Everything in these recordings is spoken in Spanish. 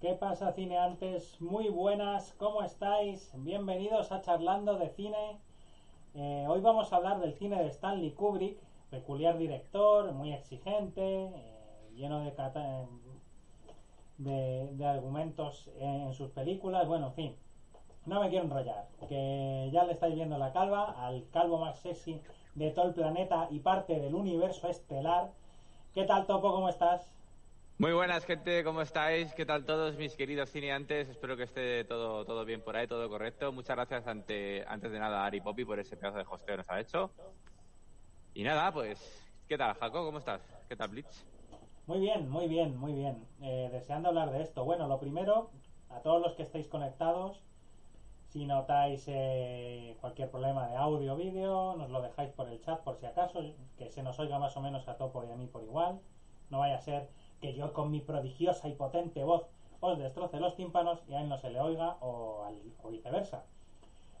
¿Qué pasa, cineantes? Muy buenas, ¿cómo estáis? Bienvenidos a Charlando de Cine. Eh, hoy vamos a hablar del cine de Stanley Kubrick, peculiar director, muy exigente, eh, lleno de, cata- de, de argumentos en sus películas. Bueno, en fin, no me quiero enrollar, que ya le estáis viendo la calva al calvo más sexy de todo el planeta y parte del universo estelar. ¿Qué tal, Topo? ¿Cómo estás? Muy buenas, gente, ¿cómo estáis? ¿Qué tal todos mis queridos cineantes? Espero que esté todo, todo bien por ahí, todo correcto. Muchas gracias ante, antes de nada a Ari Poppy por ese pedazo de hosteo que nos ha hecho. Y nada, pues, ¿qué tal, Jaco? ¿Cómo estás? ¿Qué tal, Blitz? Muy bien, muy bien, muy bien. Eh, deseando hablar de esto. Bueno, lo primero, a todos los que estéis conectados, si notáis eh, cualquier problema de audio o vídeo, nos lo dejáis por el chat por si acaso, que se nos oiga más o menos a Topo y a mí por igual. No vaya a ser que yo con mi prodigiosa y potente voz os destroce los tímpanos y a él no se le oiga o, al- o viceversa.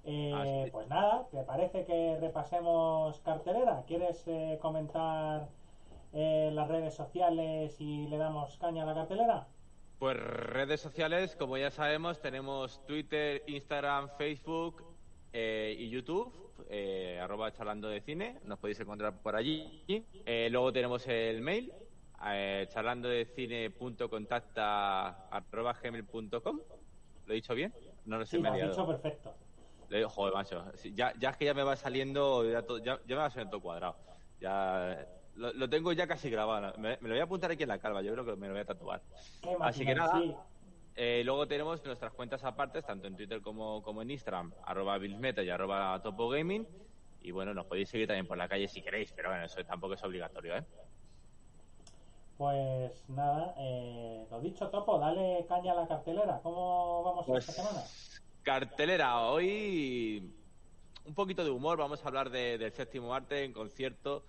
Eh, Ah. Pues nada, ¿te parece que repasemos cartelera? ¿Quieres eh, comentar eh, las redes sociales y le damos caña a la cartelera? Pues redes sociales, como ya sabemos, tenemos Twitter, Instagram, Facebook eh, y YouTube, eh, arroba charlando de cine, nos podéis encontrar por allí. Luego tenemos el mail, eh, charlando de cine.contacta arroba gmail.com. ¿Lo he dicho bien? No lo sé, Sí, me lo he has dicho perfecto. Le digo, joder, macho. ya, ya es que ya me va saliendo, ya, todo- ya, ya me va saliendo todo cuadrado. Ya lo, lo tengo ya casi grabado. Me, me lo voy a apuntar aquí en la calva, yo creo que me lo voy a tatuar. Así que nada. sí. Eh, luego tenemos nuestras cuentas apartes, tanto en Twitter como, como en Instagram, arroba billsmeta y arroba topogaming. Y bueno, nos podéis seguir también por la calle si queréis, pero bueno, eso tampoco es obligatorio, ¿eh? Pues nada, eh, lo dicho, Topo, dale caña a la cartelera. ¿Cómo vamos Pues- esta semana? Cartelera, hoy un poquito de humor, vamos a hablar de- del séptimo arte en concierto,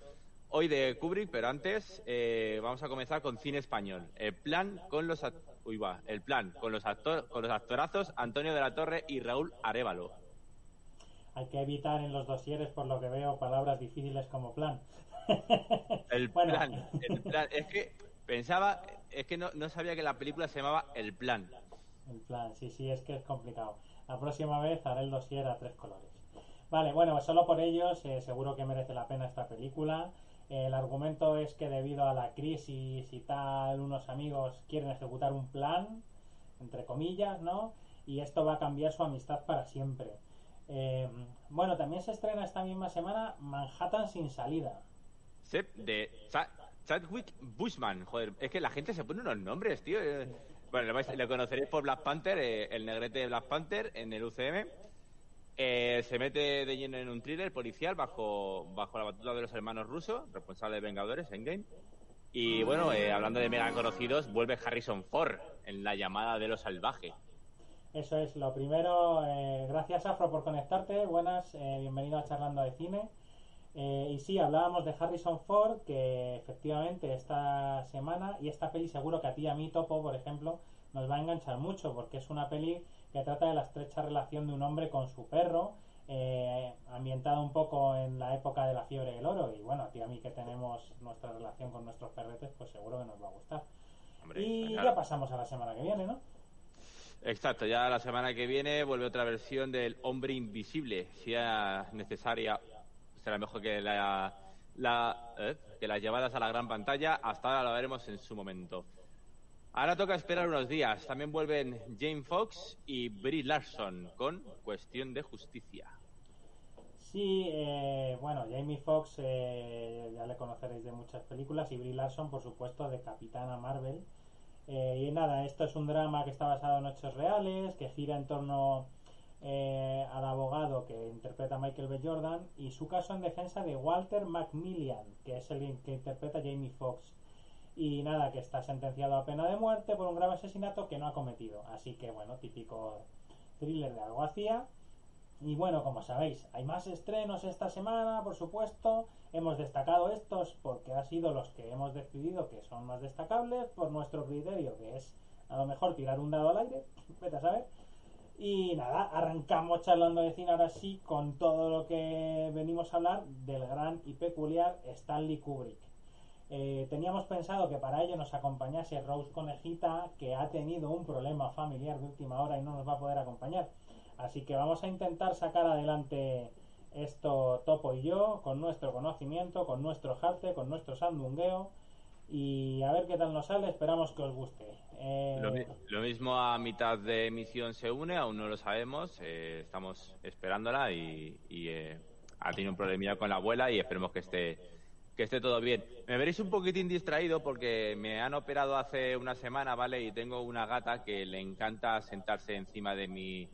hoy de Kubrick, pero antes eh, vamos a comenzar con cine español. El plan con los uy, va, el plan con los actor- con los actorazos Antonio de la Torre y Raúl Arevalo. Hay que evitar en los dosieres, por lo que veo, palabras difíciles como plan. El Bueno. plan, el plan, es que pensaba, es que no, no sabía que la película se llamaba El plan. En plan, sí, sí, es que es complicado. La próxima vez haré el dossier a tres colores. Vale, bueno, solo por ellos eh, seguro que merece la pena esta película. Eh, el argumento es que debido a la crisis y tal, unos amigos quieren ejecutar un plan, entre comillas, ¿no? Y esto va a cambiar su amistad para siempre. Eh, bueno, también se estrena esta misma semana Manhattan sin salida. De Cha- Chadwick Bushman. Joder, es que la gente se pone unos nombres, tío. Eh, Bueno, le conoceréis por Black Panther, eh, el negrete de Black Panther en el UCM. Eh, se mete de lleno en un thriller policial bajo, bajo la batuta de los hermanos rusos, responsables de Vengadores, Endgame. Y bueno, hablando de mega conocidos, vuelve Harrison Ford en La llamada de lo salvaje. Eso es, lo primero, eh, gracias Afro por conectarte, buenas, bienvenido a Charlando de Cine. Eh, y sí, hablábamos de Harrison Ford, que efectivamente esta semana, y esta peli seguro que a ti y a mí, Topo, por ejemplo, nos va a enganchar mucho, porque es una peli que trata de la estrecha relación de un hombre con su perro, eh, ambientada un poco en la época de la fiebre del oro, y bueno, a ti y a mí que tenemos nuestra relación con nuestros perretes, pues seguro que nos va a gustar. Hombre, y claro. ya pasamos a la semana que viene, ¿no? Exacto, ya la semana que viene vuelve otra versión del Hombre Invisible. Si es necesaria, será mejor que la, ¿eh? que las llevadas a la gran pantalla. Hasta ahora lo veremos en su momento. Ahora toca esperar unos días. También vuelven Jane Fox y Brie Larson con Cuestión de Justicia. Sí, eh, bueno, Jamie Foxx eh, ya le conoceréis de muchas películas y Brie Larson, por supuesto, de Capitana Marvel. Eh, y nada, esto es un drama que está basado en hechos reales, que gira en torno eh, al abogado que interpreta Michael B. Jordan y su caso en defensa de Walter Macmillan, que es el que interpreta Jamie Foxx. Y nada, que está sentenciado a pena de muerte por un grave asesinato que no ha cometido. Así que, bueno, típico thriller de algo hacía. Y bueno, como sabéis, hay más estrenos esta semana, por supuesto. Hemos destacado estos porque han sido los que hemos decidido que son más destacables por nuestro criterio, que es a lo mejor tirar un dado al aire, vete a saber. Y nada, arrancamos charlando de cine ahora sí con todo lo que venimos a hablar del gran y peculiar Stanley Kubrick. Eh, teníamos pensado que para ello nos acompañase Rose Conejita, que ha tenido un problema familiar de última hora y no nos va a poder acompañar. Así que vamos a intentar sacar adelante esto Topo y yo, con nuestro conocimiento, con nuestro jarte, con nuestro sandungueo. Y a ver qué tal nos sale, esperamos que os guste. Eh, lo, mismo a mitad de emisión se une, aún no lo sabemos, eh, estamos esperándola y, eh, ha tenido un problemilla con la abuela y esperemos que esté que esté todo bien. Me veréis un poquitín distraído porque me han operado hace una semana, ¿vale? Y tengo una gata que le encanta sentarse encima de mi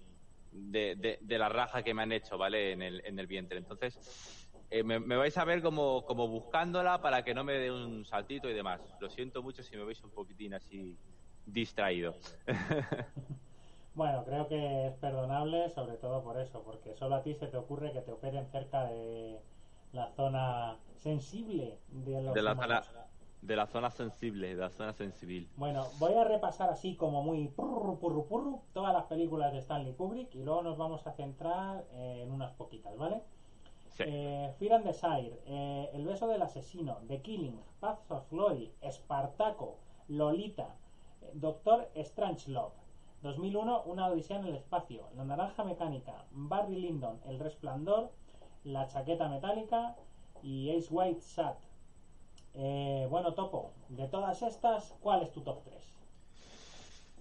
de, de, la raja que me han hecho, ¿vale? En el, en el vientre. Entonces, eh, me, vais a ver como, como buscándola para que no me dé un saltito y demás. Lo siento mucho si me veis un poquitín así distraído. bueno, creo que es perdonable, sobre todo por eso, porque solo a ti se te ocurre que te operen cerca de la zona sensible de los de la zona de la zona sensible, de la zona sensible. Bueno, voy a repasar así como muy purru, purru, purru, todas las películas de Stanley Kubrick y luego nos vamos a centrar en unas poquitas, ¿vale? Sí. Eh, Fear and Desire, eh, El beso del asesino, The Killing, Paths of Glory, Espartaco, Lolita, Doctor Strangelove, 2001, Una odisea en el espacio, La naranja mecánica, Barry Lyndon, El resplandor, La chaqueta metálica y Ace White Sat, eh, bueno, Topo, de todas estas, ¿cuál es tu top 3?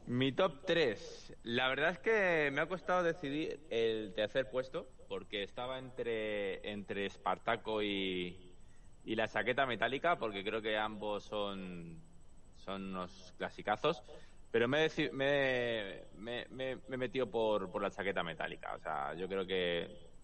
Mi top 3. La verdad es que me ha costado decidir el tercer puesto, porque estaba entre, entre Espartaco y, y la chaqueta metálica, porque creo que ambos son, son unos clasicazos. Pero me, me, me, me, he metido por, por la chaqueta metálica. O sea, yo creo que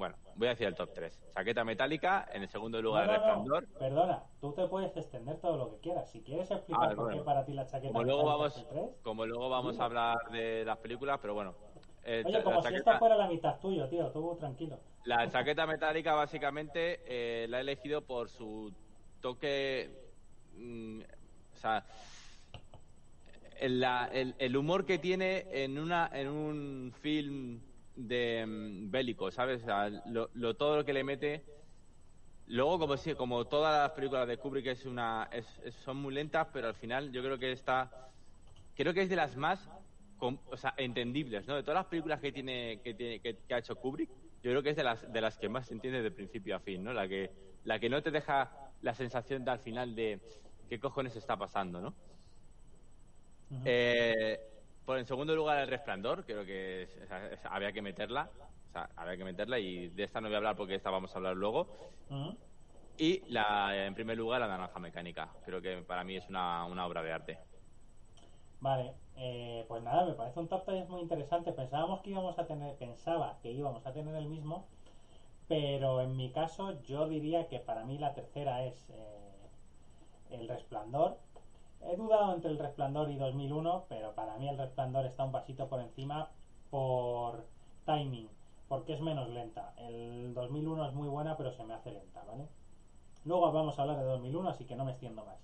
bueno, voy a decir el top 3. Chaqueta metálica, en el segundo lugar no, Resplandor. Perdona, tú te puedes extender todo lo que quieras. Si quieres explicar por qué para ti la chaqueta como luego vamos, es el 3. Como luego vamos a hablar de las películas, pero bueno. Eh, Oye, como si esta fuera la mitad tuyo, tío, tú tranquilo. La chaqueta metálica básicamente eh, la he elegido por su toque... Mm, o sea... El, el, humor que tiene en una en un film de mm, bélico, ¿sabes? lo, todo lo que le mete. Luego, como como todas las películas de Kubrick es una, es, son muy lentas, pero al final yo creo que está, creo que es de las más, o sea, entendibles, ¿no? De todas las películas que tiene, que, tiene, que, ha hecho Kubrick, yo creo que es de las, de las que más se entiende de principio a fin, ¿no? La que, la que no te deja la sensación de al final de qué cojones está pasando, ¿no? eh, por en segundo lugar, El Resplandor, creo que había que meterla. O sea, había que meterla y de esta no voy a hablar porque esta vamos a hablar luego. Y la, en primer lugar, La Naranja Mecánica. Creo que para mí es una, obra de arte. Vale, eh, pues nada, me parece un top 3 muy interesante. Pensábamos que íbamos a tener, pensaba que íbamos a tener el mismo, pero en mi caso yo diría que para mí la tercera es eh, El Resplandor He dudado entre El Resplandor y 2001, pero para mí El Resplandor está un pasito por encima por timing, porque es menos lenta. El 2001 es muy buena, pero se me hace lenta, ¿vale? Luego vamos a hablar de 2001, así que no me extiendo más.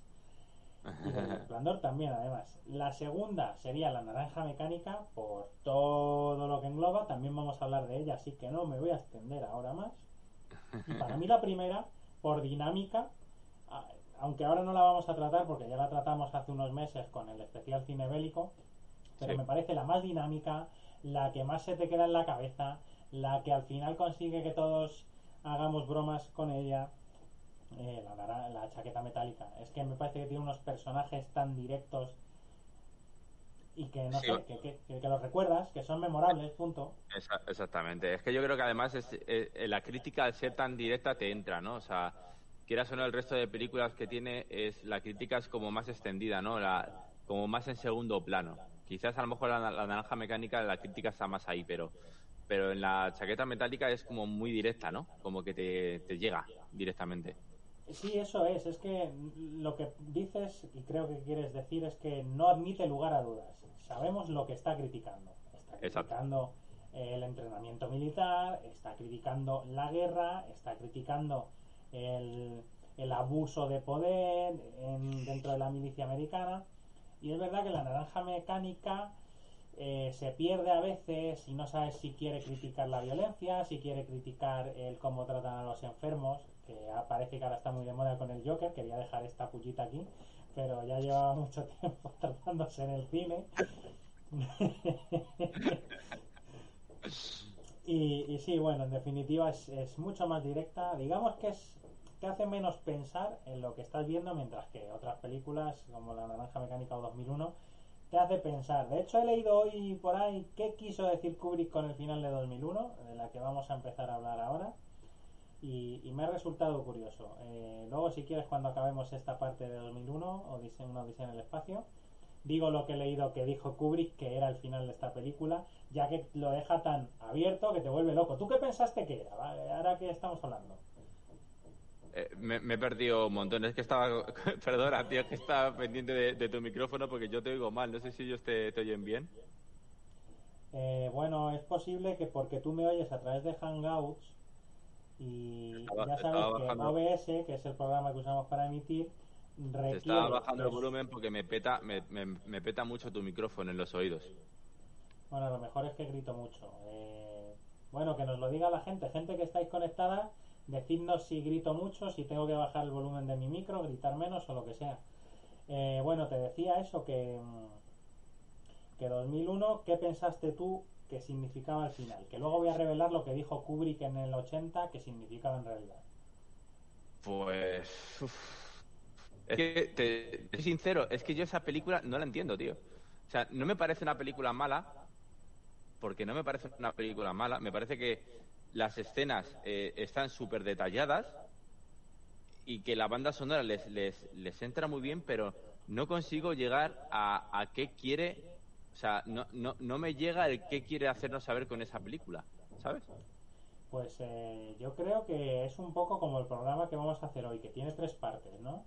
Y El Resplandor también, además. La segunda sería La Naranja Mecánica, por todo lo que engloba. También vamos a hablar de ella, así que no me voy a extender ahora más. Y para mí la primera, por dinámica, aunque ahora no la vamos a tratar porque ya la tratamos hace unos meses con el especial cine bélico, pero me parece la más dinámica, la que más se te queda en la cabeza, la que al final consigue que todos hagamos bromas con ella, eh, la, chaqueta metálica. Es que me parece que tiene unos personajes tan directos y que no sé, que, los recuerdas, que son memorables, punto. exactamente. Es que yo creo que además es, eh, la crítica al ser tan directa te entra, ¿no? O sea, quieras o no, el resto de películas que tiene, es la crítica es como más extendida, ¿no? La, como más en segundo plano. Quizás a lo mejor la, naranja mecánica, la crítica está más ahí, pero, pero en la chaqueta metálica es como muy directa, ¿no? Como que te, te llega directamente. Sí, eso es. Es que lo que dices, y creo que quieres decir, es que no admite lugar a dudas. Sabemos lo que está criticando. Está criticando el entrenamiento militar, está criticando la guerra, está criticando el, abuso de poder dentro de la milicia americana. Y es verdad que la naranja mecánica eh, se pierde a veces y no sabes si quiere criticar la violencia, si quiere criticar el cómo tratan a los enfermos, que parece que ahora está muy de moda con el Joker, quería dejar esta pullita aquí, pero ya llevaba mucho tiempo tratándose en el cine. y, y, sí, bueno, en definitiva es, es, mucho más directa. Digamos que es te hace menos pensar en lo que estás viendo, mientras que otras películas como La Naranja Mecánica o 2001 te hace pensar. De hecho, he leído hoy por ahí qué quiso decir Kubrick con el final de 2001, de la que vamos a empezar a hablar ahora. Y, me ha resultado curioso. Eh, luego, si quieres, cuando acabemos esta parte de 2001, o dice una odisea en el espacio, digo lo que he leído que dijo Kubrick que era el final de esta película, ya que lo deja tan abierto que te vuelve loco. ¿Tú qué pensaste que era? ¿vale? Ahora que estamos hablando. Eh, me, me, he perdido un montón. Es que estaba, perdona, tío, que estaba pendiente de, de, tu micrófono porque yo te oigo mal. No sé si ellos te, te oyen bien. Eh, bueno, es posible que porque tú me oyes a través de Hangouts y estaba, ya sabes que OBS, que es el programa que usamos para emitir, requiere... Te estaba bajando el volumen porque me peta, me, me, me, peta mucho tu micrófono en los oídos. Bueno, lo mejor es que grito mucho. Eh, bueno, que nos lo diga la gente, gente que estáis conectada Decidnos si grito mucho, si tengo que bajar el volumen de mi micro, gritar menos o lo que sea. Eh, bueno, te decía eso, que, que 2001, ¿qué pensaste tú que significaba el final? Que luego voy a revelar lo que dijo Kubrick en el 80 que significaba en realidad. Pues... Uf. Es que, te, te sincero, es que yo esa película no la entiendo, tío. O sea, no me parece una película mala, porque no me parece una película mala, me parece que las escenas eh, están súper detalladas y que la banda sonora les, les, les, entra muy bien, pero no consigo llegar a, a qué quiere, o sea, no, no, no, me llega el qué quiere hacernos saber con esa película, ¿sabes? Pues eh, yo creo que es un poco como el programa que vamos a hacer hoy, que tiene tres partes, ¿no?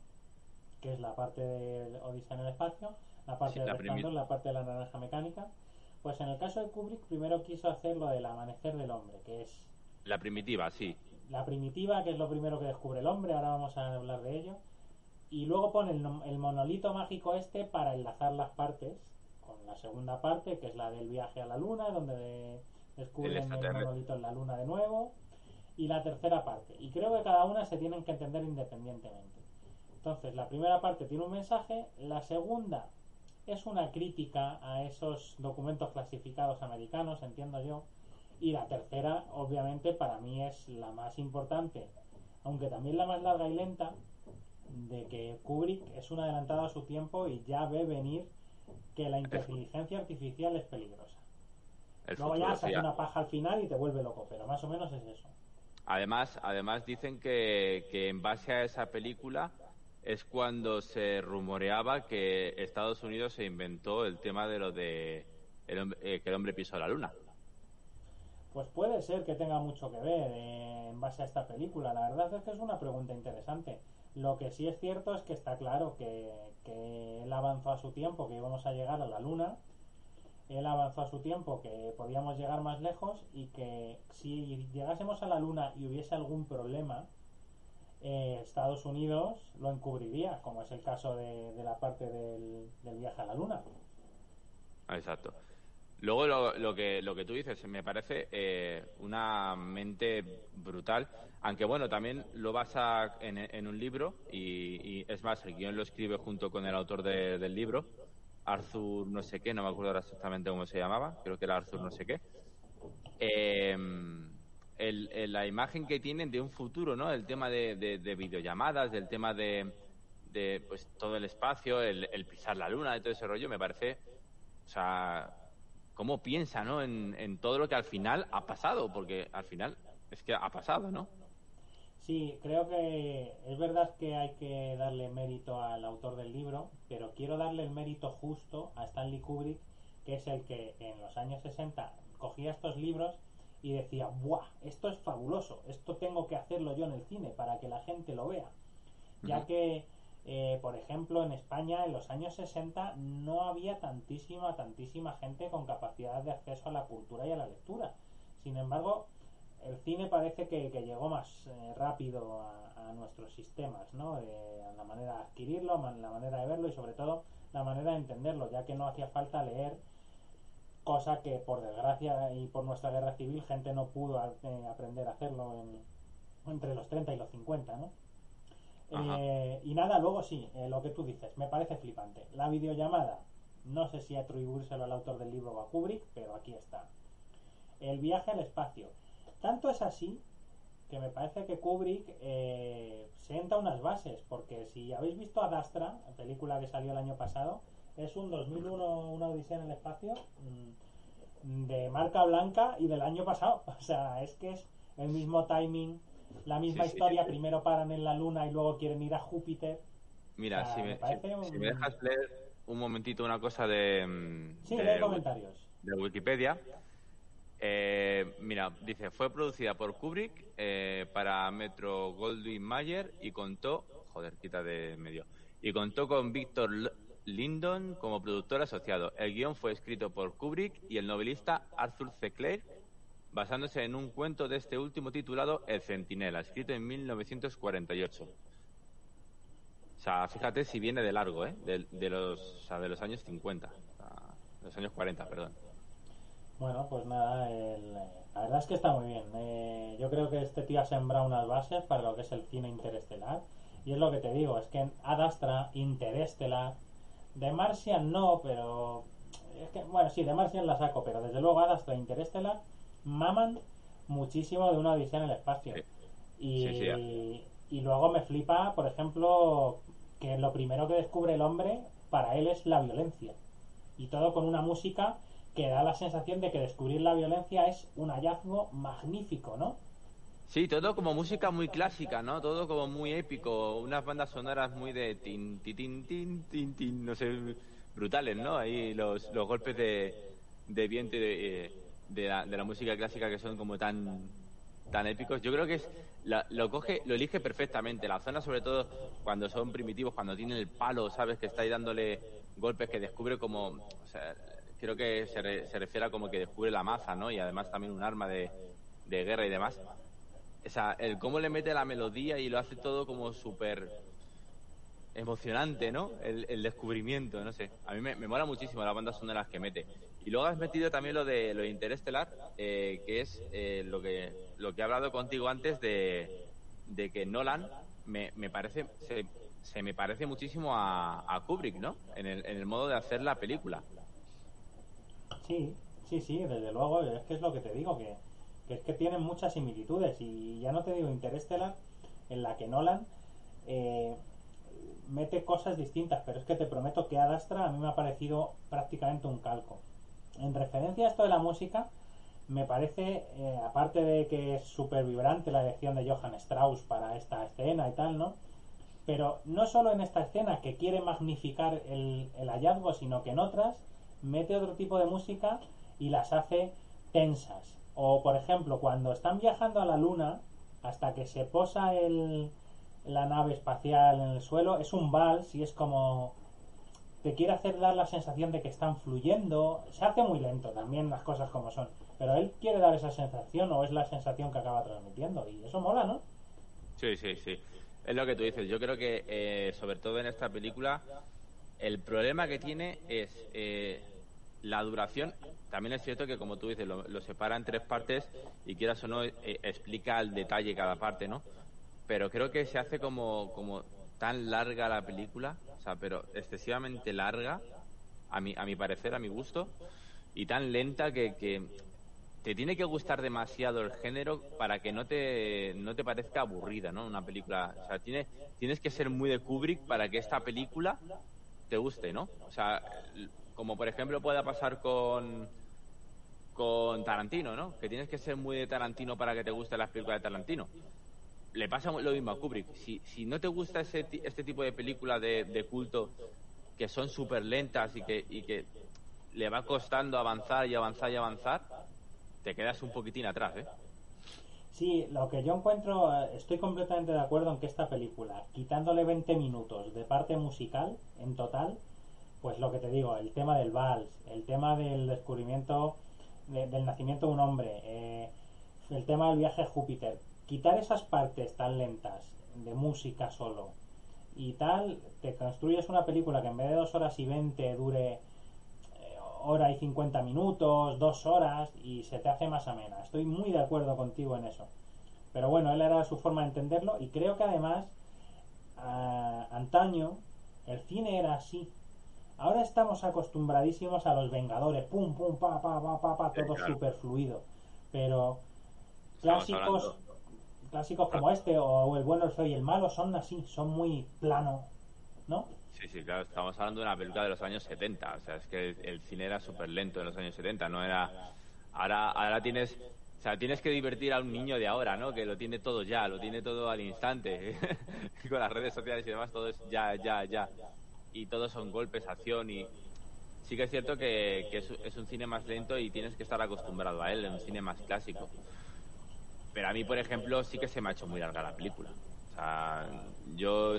Que es la parte de Odisea en el espacio, la parte sí, de Resplandor, la parte de la naranja mecánica. Pues en el caso de Kubrick primero quiso hacer lo del amanecer del hombre, que es la primitiva, sí. La primitiva, que es lo primero que descubre el hombre, ahora vamos a hablar de ello. Y luego pone el, el, monolito mágico este para enlazar las partes con la segunda parte, que es la del viaje a la luna, donde de, descubren el, el monolito en la luna de nuevo. Y la tercera parte. Y creo que cada una se tienen que entender independientemente. Entonces, la primera parte tiene un mensaje, la segunda es una crítica a esos documentos clasificados americanos, entiendo yo, y la tercera, obviamente, para mí es la más importante, aunque también la más larga y lenta, de que Kubrick es un adelantado a su tiempo y ya ve venir que la inteligencia artificial es peligrosa. El Luego ya se hace una paja al final y te vuelve loco, pero más o menos es eso. Además, además dicen que, que en base a esa película es cuando se rumoreaba que Estados Unidos se inventó el tema de lo de eh, que el hombre pisó la luna. Pues puede ser que tenga mucho que ver eh, en base a esta película. La verdad es que es una pregunta interesante. Lo que sí es cierto es que está claro que, que él avanzó a su tiempo, que íbamos a llegar a la Luna. Él avanzó a su tiempo, que podíamos llegar más lejos y que si llegásemos a la Luna y hubiese algún problema, eh, Estados Unidos lo encubriría, como es el caso de, la parte del, viaje a la Luna. Exacto. Luego lo, que lo que tú dices me parece eh, una mente brutal, aunque bueno también lo basa en, en un libro y, es más el guion lo escribe junto con el autor de, del libro, Arthur no sé qué, no me acuerdo exactamente cómo se llamaba, creo que era Arthur no sé qué. Eh, el, el, la imagen que tienen de un futuro, ¿no? El tema de, de, de videollamadas, del tema de, de pues todo el espacio, el, el pisar la luna, de todo ese rollo, me parece, o sea cómo piensa ¿no? En, en, todo lo que al final ha pasado, porque al final es que ha pasado, ¿no? Sí, creo que es verdad que hay que darle mérito al autor del libro, pero quiero darle el mérito justo a Stanley Kubrick, que es el que en los años 60 cogía estos libros y decía, ¡buah! Esto es fabuloso, esto tengo que hacerlo yo en el cine para que la gente lo vea. Ya uh -huh. que eh, por ejemplo, en España en los años 60 no había tantísima, tantísima gente con capacidad de acceso a la cultura y a la lectura. Sin embargo, el cine parece que, que llegó más eh, rápido a, a, nuestros sistemas, ¿no? Eh, a la manera de adquirirlo, a la manera de verlo y sobre todo la manera de entenderlo, ya que no hacía falta leer cosa que por desgracia y por nuestra guerra civil gente no pudo eh, aprender a hacerlo en, entre los 30 y los 50, ¿no? Eh, y nada, luego sí, eh, lo que tú dices, me parece flipante. La videollamada, no sé si atribuírselo al autor del libro o a Kubrick, pero aquí está. El viaje al espacio. Tanto es así que me parece que Kubrick eh, sienta unas bases, porque si habéis visto Ad Astra, película que salió el año pasado, es un 2001, una odisea en el espacio mm, de marca blanca y del año pasado. O sea, es que es el mismo timing, la misma historia, primero paran en la Luna y luego quieren ir a Júpiter. Mira, si, me, dejas leer un momentito una cosa de... Mm, sí, de, comentarios. De Wikipedia. Eh, mira, dice, fue producida por Kubrick eh, para Metro Goldwyn Mayer y contó, joder, quita de medio, y contó con Víctor Lindon como productor asociado. El guion fue escrito por Kubrick y el novelista Arthur C. Clarke, basándose en un cuento de este último titulado El Centinela, escrito en 1948. O sea, fíjate si viene de largo, ¿eh? De, los, de los años 50, de los años 40, perdón. Bueno, pues nada, la verdad es que está muy bien. Eh, yo creo que este tío ha sembrado unas bases para lo que es el cine interestelar. Y es lo que te digo, es que en Adastra, Interestelar, de Martian no, pero... Es que, bueno, sí, de Martian la saco, pero desde luego Adastra, Interestelar, maman muchísimo de una odisea en el espacio. Y, y luego me flipa, por ejemplo, que lo primero que descubre el hombre para él es la violencia. Y todo con una música que da la sensación de que descubrir la violencia es un hallazgo magnífico, ¿no? Sí, todo como música muy clásica, ¿no? Todo como muy épico, unas bandas sonoras muy de tin, tin, tin, tin, tin, no sé, brutales, ¿no? Ahí los, los golpes de, de viento de, de, la, de la música clásica que son como tan tan épicos. Yo creo que es lo coge, lo elige perfectamente. La zona, sobre todo cuando son primitivos, cuando tienen el palo, sabes que está ahí dándole golpes que descubre como, o sea, creo que se, se refiere a como que descubre la maza, ¿no? Y además también un arma de, guerra y demás. O sea, el cómo le mete la melodía y lo hace todo como súper emocionante, ¿no? El, descubrimiento, no sé. A mí me, mola muchísimo las bandas sonoras que mete. Y luego has metido también lo de lo interestelar, eh, que es eh, lo que lo que he hablado contigo antes de, de que Nolan me, me parece se, se, me parece muchísimo a, a Kubrick, ¿no? En el, en el modo de hacer la película. Sí, sí, sí, desde luego, es que es lo que te digo, que, es que tienen muchas similitudes y ya no te digo Interstellar, en la que Nolan eh, mete cosas distintas, pero es que te prometo que Adastra a mí me ha parecido prácticamente un calco. En referencia a esto de la música, me parece, eh, aparte de que es súper vibrante la elección de Johann Strauss para esta escena y tal, ¿no? Pero no solo en esta escena que quiere magnificar el, el hallazgo, sino que en otras mete otro tipo de música y las hace tensas. O, por ejemplo, cuando están viajando a la luna, hasta que se posa el, la nave espacial en el suelo, es un vals y es como te quiere hacer dar la sensación de que están fluyendo. Se hace muy lento también las cosas como son. Pero él quiere dar esa sensación o es la sensación que acaba transmitiendo. Y eso mola, ¿no? Sí, sí, sí. Es lo que tú dices. Yo creo que, eh, sobre todo en esta película, el problema que tiene es eh, la duración. También es cierto que, como tú dices, lo, separa en tres partes y quieras o no, eh, explica al detalle cada parte, ¿no? Pero creo que se hace como, como tan larga la película, o sea, pero excesivamente larga, a mi, a mi parecer, a mi gusto, y tan lenta que, que te tiene que gustar demasiado el género para que no te, no te parezca aburrida, ¿no? Una película, o sea, tiene, tienes que ser muy de Kubrick para que esta película te guste, ¿no? O sea, como por ejemplo pueda pasar con con Tarantino, ¿no? Que tienes que ser muy de Tarantino para que te guste las películas de Tarantino. Le pasa lo mismo a Kubrick. Si, si no te gusta ese, este tipo de películas de, de culto que son súper lentas y que, y que le va costando avanzar y avanzar y avanzar, te quedas un poquitín atrás, ¿eh? Sí, lo que yo encuentro, eh, estoy completamente de acuerdo en que esta película, quitándole 20 minutos de parte musical en total, pues lo que te digo, el tema del vals, el tema del descubrimiento, del nacimiento de un hombre, eh, el tema del viaje a Júpiter, quitar esas partes tan lentas de música solo y tal, te construyes una película que en vez de dos horas y veinte dure eh, hora y cincuenta minutos, dos horas y se te hace más amena. Estoy muy de acuerdo contigo en eso. Pero bueno, él era su forma de entenderlo y creo que además a- antaño el cine era así. Ahora estamos acostumbradísimos a los Vengadores, pum, pum, pa, pa, pa, pa, pa, todo claro. súper fluido. Pero clásicos, clásicos como este o el bueno, el feo y el malo son así, son muy plano, ¿no? Sí, sí, claro, estamos hablando de una película de los años 70. O sea, es que el, el cine era súper lento en los años 70, no era... Ahora, ahora tienes... O sea, tienes que divertir a un niño de ahora, ¿no? Que lo tiene todo ya, lo tiene todo al instante. Con las redes sociales y demás, todo es ya, ya, ya. Y todos son golpes, acción y... Sí que es cierto que, es, un cine más lento y tienes que estar acostumbrado a él, es un cine más clásico. Pero a mí, por ejemplo, sí que se me ha hecho muy larga la película. O sea, yo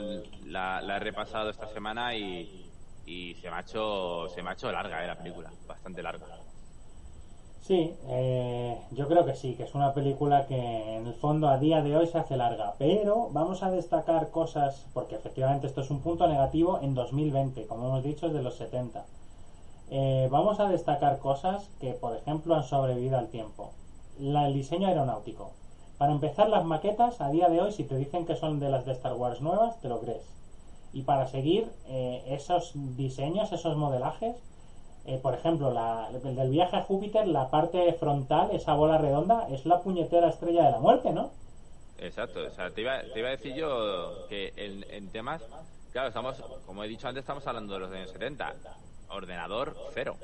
la, la he repasado esta semana y, y se me ha hecho se me ha hecho larga eh, la película, bastante larga. Sí, eh, yo creo que sí, que es una película que en el fondo a día de hoy se hace larga, pero vamos a destacar cosas, porque efectivamente esto es un punto negativo en 2020, como hemos dicho, es de los 70. Eh, vamos a destacar cosas que, por ejemplo, han sobrevivido al tiempo. La- el diseño aeronáutico. Para empezar, las maquetas, a día de hoy, si te dicen que son de las de Star Wars nuevas, te lo crees. Y para seguir eh, esos diseños, esos modelajes, eh, por ejemplo, la, el del viaje a Júpiter, la parte frontal, esa bola redonda, es la puñetera estrella de la muerte, ¿no? Exacto, o sea, te iba, te iba a decir yo que en, en temas, claro, estamos, como he dicho antes, estamos hablando de los años 70. Ordenador cero.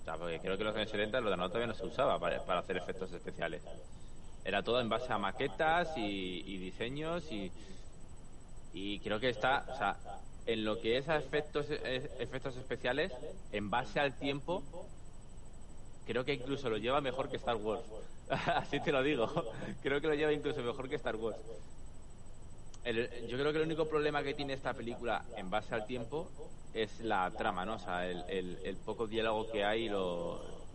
O sea, porque creo que en los años 70 el ordenador todavía no se usaba para, para hacer efectos especiales. Era todo en base a maquetas y, diseños y, y creo que está, o sea, en lo que es a efectos, efectos especiales, en base al tiempo, creo que incluso lo lleva mejor que Star Wars. Así te lo digo. Creo que lo lleva incluso mejor que Star Wars. El- yo creo que el único problema que tiene esta película en base al tiempo es la trama, ¿no? O sea, el, el- el poco diálogo que hay y lo,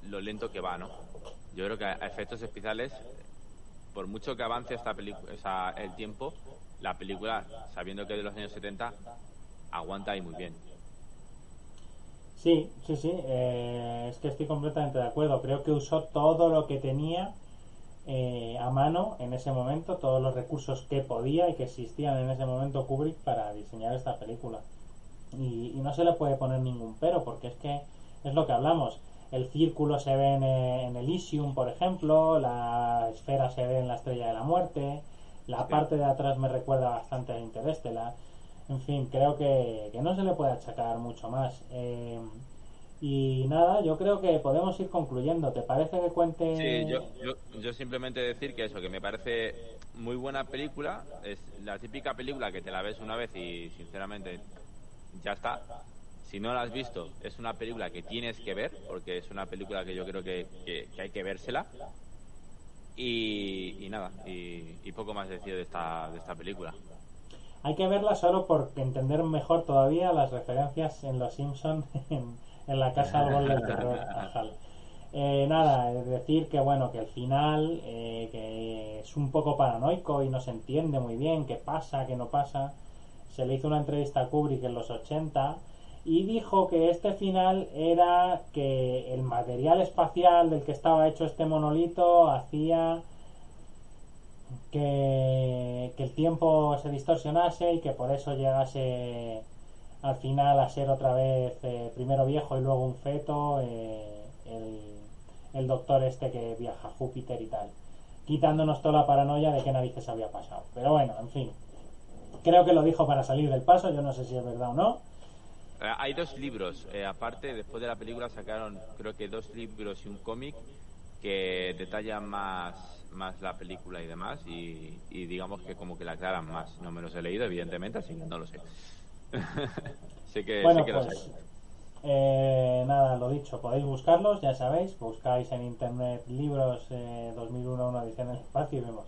lento que va, ¿no? Yo creo que a efectos especiales, por mucho que avance esta película, o sea, el tiempo, la película, sabiendo que es de los años 70, aguanta ahí muy bien. Sí, sí, sí, eh, es que estoy completamente de acuerdo. Creo que usó todo lo que tenía eh, a mano en ese momento, todos los recursos que podía y que existían en ese momento Kubrick para diseñar esta película. Y, y no se le puede poner ningún pero, porque es que es lo que hablamos. El círculo se ve en, eh, en Elysium, por ejemplo, la esfera se ve en la Estrella de la Muerte, la parte de atrás me recuerda bastante a Interestelar. En fin, creo que, que no se le puede achacar mucho más. Eh, y nada, yo creo que podemos ir concluyendo. ¿Te parece que cuente? Sí, yo, yo, yo simplemente decir que eso, que me parece muy buena película. Es la típica película que te la ves una vez y sinceramente ya está. Si no la has visto, es una película que tienes que ver, porque es una película que yo creo que, que- que hay que vérsela. Y, y nada, y, y poco más decir de esta, de esta película. Hay que verla solo por entender mejor todavía las referencias en Los Simpson en, en la casa árbol del terror. Eh, nada, es decir que bueno, que el final eh, que es un poco paranoico y no se entiende muy bien qué pasa, qué no pasa. Se le hizo una entrevista a Kubrick en los 80 y dijo que este final era que el material espacial del que estaba hecho este monolito hacía que, el tiempo se distorsionase y que por eso llegase al final a ser otra vez eh, primero viejo y luego un feto eh, el, el doctor este que viaja a Júpiter y tal. Quitándonos toda la paranoia de qué narices había pasado. Pero bueno, en fin. Creo que lo dijo para salir del paso yo no sé si es verdad o no Hay dos libros, eh, aparte, después de la película sacaron creo que dos libros y un cómic que detallan más, más la película y demás y, y digamos que como que la aclaran más. No me los he leído, evidentemente, así que no lo sé. sé que, bueno sé que los pues hay. eh, nada, lo dicho, podéis buscarlos, ya sabéis, buscáis en internet libros eh, 2001, una edición en el espacio y vemos.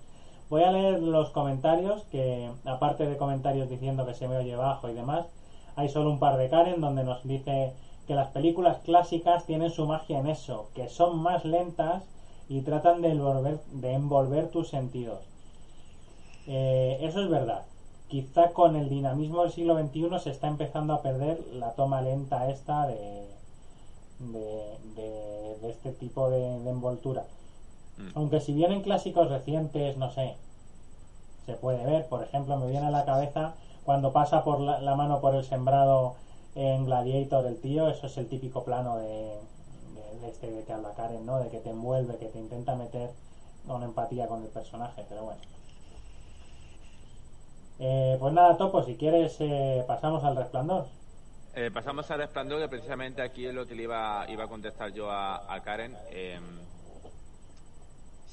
Voy a leer los comentarios, que aparte de comentarios diciendo que se me oye bajo y demás, hay solo un par de Karen donde nos dice que las películas clásicas tienen su magia en eso, que son más lentas y tratan de envolver, de envolver tus sentidos. Eh, eso es verdad. Quizá con el dinamismo del siglo XXI se está empezando a perder la toma lenta esta de, de, de- de este tipo de, de envoltura. Mm. Aunque si vienen clásicos recientes, no sé, se puede ver. Por ejemplo, me viene a la cabeza cuando pasa por la, la mano por el sembrado en Gladiator el tío, eso es el típico plano de, de, este de que habla Karen, ¿no? De que te envuelve, que te intenta meter con empatía con el personaje, pero bueno. Eh, pues nada, Topo, si quieres eh, pasamos al resplandor. Eh, pasamos al resplandor, que precisamente aquí es lo que le iba, iba a contestar yo a, a Karen.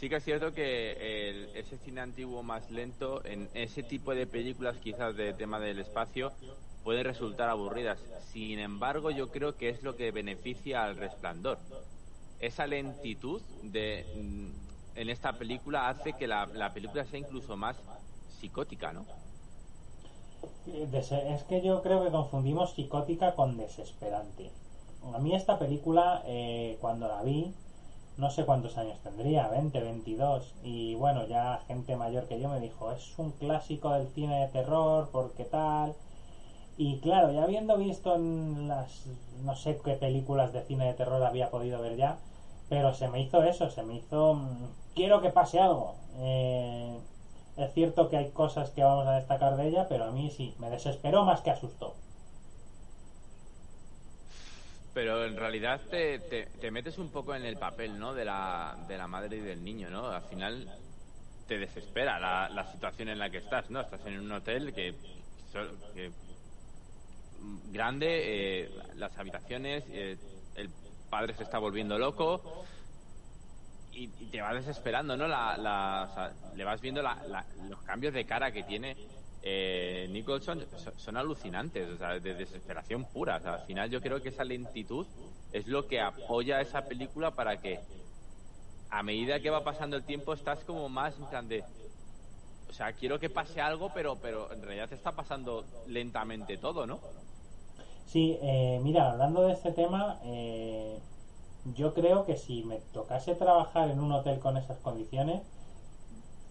Sí que es cierto que ese cine antiguo más lento, en ese tipo de películas quizás de tema del espacio, pueden resultar aburridas. Sin embargo, yo creo que es lo que beneficia al resplandor. Esa lentitud de, mm, en esta película hace que la, la película sea incluso más psicótica, ¿no? Eh, Es que yo creo que confundimos psicótica con desesperante. A mí esta película, eh, cuando la vi, no sé cuántos años tendría, 20, 22, y bueno, ya gente mayor que yo me dijo, es un clásico del cine de terror, porque tal... Y claro, ya habiendo visto en las, no sé qué películas de cine de terror había podido ver ya, pero se me hizo eso, se me hizo, mm, quiero que pase algo. Eh, es cierto que hay cosas que vamos a destacar de ella, pero a mí sí, me desesperó más que asustó. Pero en realidad te, te, te metes un poco en el papel, ¿no? De la, de la madre y del niño, ¿no? Al final te desespera la, la situación en la que estás, ¿no? Estás en un hotel que, que grande, eh, las habitaciones, eh, el padre se está volviendo loco y, y te va desesperando, ¿no? La, la- o sea, le vas viendo la- los cambios de cara que tiene eh, Nicholson son, alucinantes, o sea, de desesperación pura. Al final yo creo que esa lentitud es lo que apoya esa película para que a medida que va pasando el tiempo estás como más en plan de o sea, quiero que pase algo, pero pero en realidad está pasando lentamente todo, ¿no? Sí, eh, mira, hablando de este tema, eh, yo creo que si me tocase trabajar en un hotel con esas condiciones,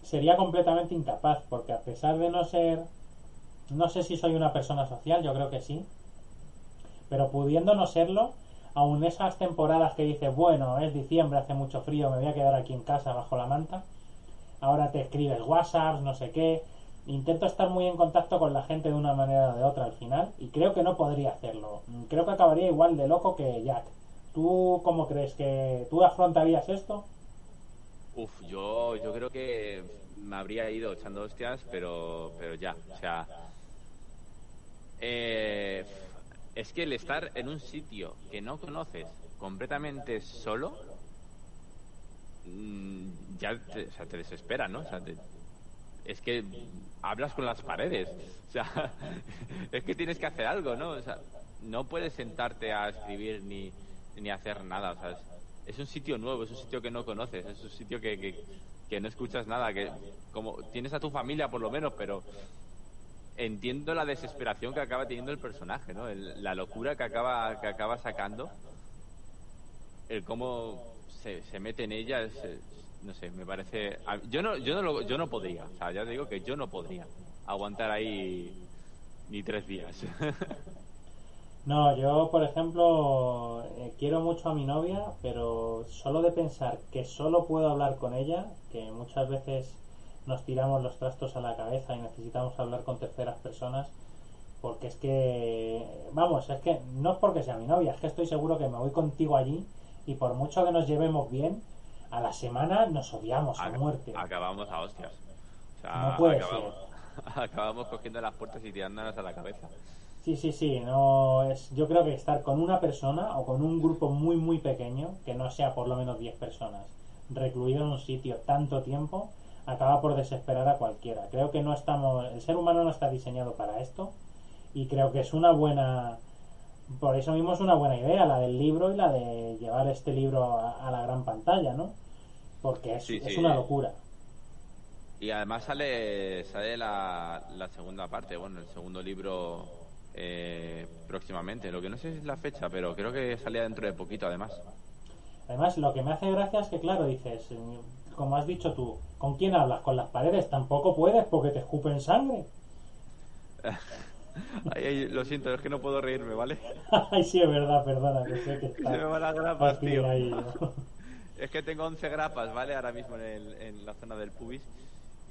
sería completamente incapaz, porque a pesar de no ser, no sé si soy una persona social, yo creo que sí, pero pudiendo no serlo, aun esas temporadas que dices, bueno, es diciembre, hace mucho frío, me voy a quedar aquí en casa bajo la manta, ahora te escribes WhatsApp, no sé qué, intento estar muy en contacto con la gente de una manera o de otra al final y creo que no podría hacerlo. Creo que acabaría igual de loco que Jack. ¿Tú cómo crees que tú afrontarías esto? Uf, yo, yo creo que me habría ido echando hostias, pero, pero ya, o sea, eh, es que el estar en un sitio que no conoces completamente solo, mm, ya te, o sea, te desespera, ¿no? O sea, es que hablas con las paredes, o sea, es que tienes que hacer algo, ¿no? O sea, no puedes sentarte a escribir ni, ni hacer nada, o es, un sitio nuevo, es un sitio que no conoces, es un sitio que, que, no escuchas nada, que como tienes a tu familia por lo menos, pero entiendo la desesperación que acaba teniendo el personaje, ¿no? El- la locura que acaba que acaba sacando, el cómo se, se mete en ella, es, no sé, me parece, yo no yo no lo- yo no podría, o sea, ya te digo que yo no podría aguantar ahí ni tres días. No, yo por ejemplo eh, quiero mucho a mi novia, pero solo de pensar que solo puedo hablar con ella, que muchas veces nos tiramos los trastos a la cabeza y necesitamos hablar con terceras personas, porque es que, vamos, es que no es porque sea mi novia, es que estoy seguro que me voy contigo allí y por mucho que nos llevemos bien, a la semana nos odiamos a muerte. Acabamos a hostias. O sea, No puede acabamos, acabamos cogiendo las puertas y tirándonos a la cabeza. Sí, sí, sí, no es yo creo que estar con una persona o con un grupo muy muy pequeño, que no sea por lo menos 10 personas, recluido en un sitio tanto tiempo, acaba por desesperar a cualquiera. Creo que no estamos el ser humano no está diseñado para esto y creo que es una buena por eso mismo es una buena idea la del libro y la de llevar este libro a, a la gran pantalla, ¿no? Porque es, Sí, es sí. una locura. Y además sale, sale la, la segunda parte, bueno, el segundo libro eh, próximamente. Lo que no sé es la fecha, pero creo que salía dentro de poquito además. Además, lo que me hace gracia es que, claro, dices, eh, como has dicho tú, ¿con quién hablas? ¿Con las paredes? Tampoco puedes porque te escupen sangre. Ay, ay, lo siento, es que no puedo reírme, ¿vale? Ay, sí, es verdad, perdona, que sé que Se me está van las grapas, tío. ahí, ¿no? es que tengo 11 grapas, ¿vale? Ahora mismo en, el- en la zona del pubis.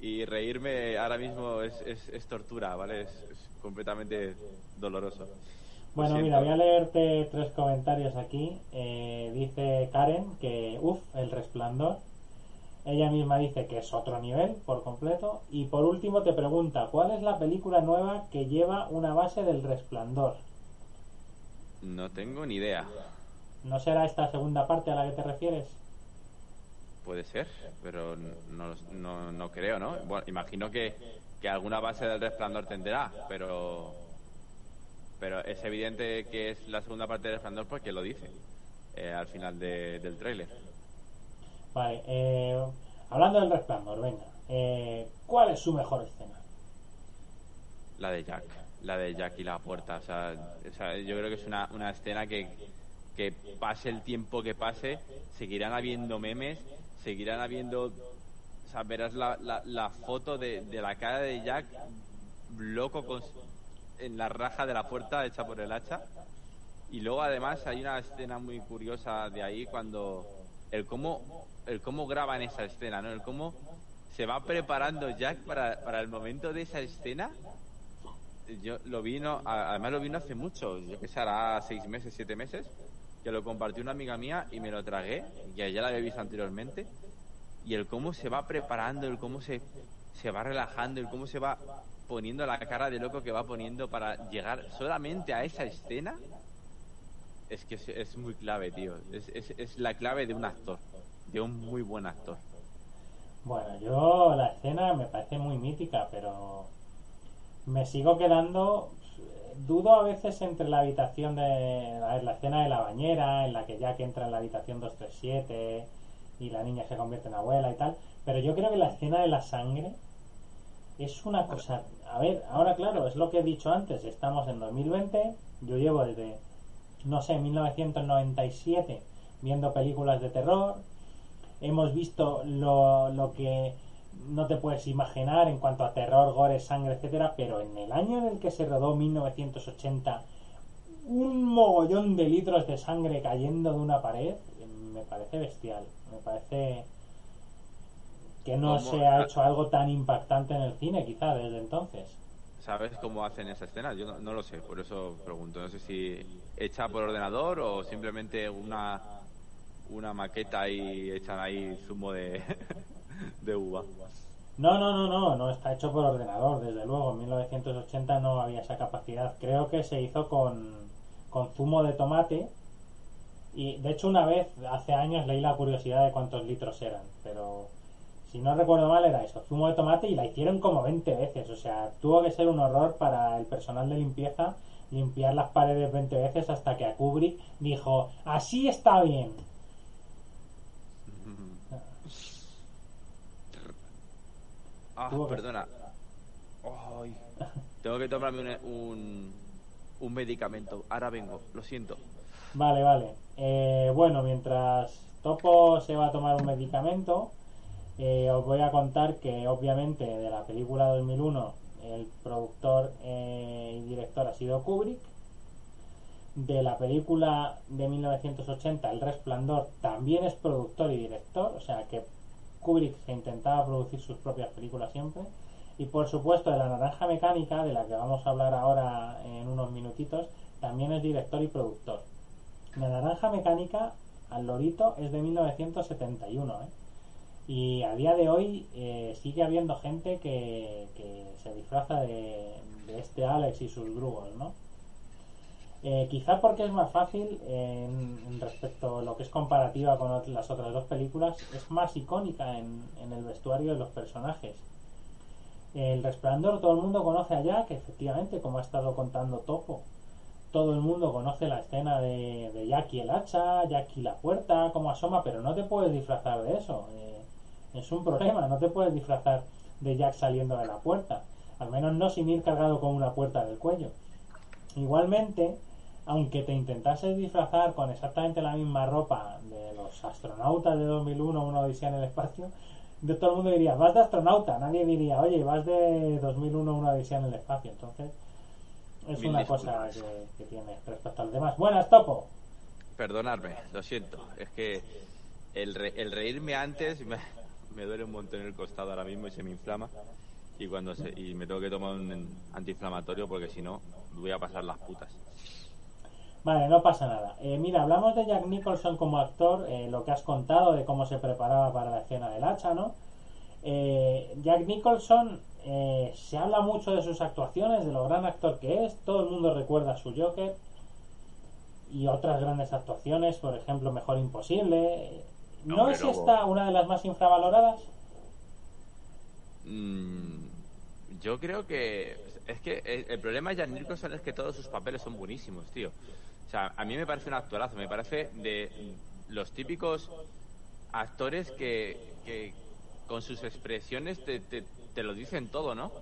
Y reírme ahora mismo es, es, es tortura, ¿vale? Es, es completamente doloroso. Lo Bueno, mira, voy a leerte tres comentarios aquí. Eh, dice Karen que, uff, el resplandor. Ella misma dice que es otro nivel por completo. Y por último te pregunta, ¿cuál es la película nueva que lleva una base del resplandor? No tengo ni idea. ¿No será esta segunda parte a la que te refieres? Puede ser, pero no, no, no creo, ¿no? Bueno, imagino que, que alguna base del resplandor tendrá, pero pero es evidente que es la segunda parte del resplandor porque lo dice eh, al final de- del tráiler. Vale, eh, hablando del resplandor, venga. eh, ¿Cuál es su mejor escena? La de Jack, la de Jack y la puerta. O sea, o sea, yo creo que es una, una escena que, que pase el tiempo que pase, seguirán habiendo memes, seguirán habiendo. O sea, verás la, la, la foto de, de la cara de Jack loco con, en la raja de la puerta hecha por el hacha. Y luego además hay una escena muy curiosa de ahí cuando el cómo el cómo graban esa escena, ¿no? El cómo se va preparando Jack para, para el momento de esa escena. Yo lo vi, no, a- además lo vi no hace mucho, yo que sé, seis meses, siete meses, que lo compartió una amiga mía y me lo tragué, ya ya la había visto anteriormente, y el cómo se va preparando, el cómo se, se va relajando, el cómo se va poniendo la cara de loco que va poniendo para llegar solamente a esa escena, es que es, muy clave, tío. Es, es la clave de un actor, de un muy buen actor. Bueno, yo la escena me parece muy mítica, pero me sigo quedando. Dudo a veces entre la habitación de. A ver, la escena de la bañera, en la que Jack entra en la habitación 237 y la niña se convierte en abuela y tal. Pero yo creo que la escena de la sangre es una cosa. A ver, ahora claro, es lo que he dicho antes. Estamos en 2020. Yo llevo desde, no sé, 1997 viendo películas de terror hemos visto lo, lo que no te puedes imaginar en cuanto a terror, gore, sangre, etcétera, pero en el año en el que se rodó 1980 un mogollón de litros de sangre cayendo de una pared me parece bestial, me parece que no ¿Cómo? se ha hecho algo tan impactante en el cine quizá desde entonces. ¿Sabes cómo hacen esa escena? Yo no, no lo sé, por eso pregunto. No sé si hecha por ordenador o simplemente una, una maqueta y echan ahí zumo de, de. No, no, no, no, no está hecho por ordenador, desde luego. En 1980 no había esa capacidad. Creo que se hizo con, con zumo de tomate. Y de hecho, una vez, hace años, leí la curiosidad de cuántos litros eran. Pero si no recuerdo mal, era eso: zumo de tomate y la hicieron como 20 veces. O sea, tuvo que ser un horror para el personal de limpieza limpiar las paredes 20 veces hasta que a Kubrick dijo: Así está bien. Ah, perdona. Ay, tengo que tomarme un, un, un medicamento. Ahora vengo, lo siento. Vale, vale. Eh, bueno, mientras Topo se va a tomar un medicamento, eh, os voy a contar que obviamente de la película 2001 el productor eh, y director ha sido Kubrick. De la película de 1980 El Resplandor también es productor y director, o sea que Kubrick se intentaba producir sus propias películas siempre. Y por supuesto de La Naranja Mecánica, de la que vamos a hablar ahora en unos minutitos, también es director y productor. La Naranja Mecánica, al lorito, es de 1971, ¿eh? Y a día de hoy eh, sigue habiendo gente que, que se disfraza de, de este Alex y sus grugos, ¿no? Eh, quizá porque es más fácil eh, en, respecto a lo que es comparativa con las otras dos películas, es más icónica en, el vestuario de los personajes. El Resplandor, todo el mundo conoce a Jack, efectivamente, como ha estado contando Topo. Todo el mundo conoce la escena de, de Jack y el hacha, Jack y la puerta, cómo asoma, pero no te puedes disfrazar de eso. Eh, es un problema, no te puedes disfrazar de Jack saliendo de la puerta. Al menos no sin ir cargado con una puerta del cuello. Igualmente, aunque te intentases disfrazar con exactamente la misma ropa de los astronautas de 2001, una odisea en el espacio, de todo el mundo diría, vas de astronauta, nadie diría, oye, vas de 2001, una odisea en el espacio. Entonces, es Mil una cosa que, que tiene respecto al demás. Buenas, Topo. Perdonadme, lo siento. Es que el, el reírme antes me, me, duele un montón el costado ahora mismo y se me inflama. Y, cuando se, y me tengo que tomar un antiinflamatorio porque si no, voy a pasar las putas. Vale, no pasa nada. Eh, mira, hablamos de Jack Nicholson como actor, eh, lo que has contado de cómo se preparaba para la escena del hacha, ¿no? Eh, Jack Nicholson se habla mucho de sus actuaciones, de lo gran actor que es, todo el mundo recuerda a su Joker y otras grandes actuaciones, por ejemplo, Mejor Imposible. ¿No es esta una de las más infravaloradas? Mm, yo creo que es que el problema de Jack Nicholson es que todos sus papeles son buenísimos, tío. Sea, a mí me parece un actorazo, me parece de los típicos actores que, con sus expresiones te, te, lo dicen todo, ¿no?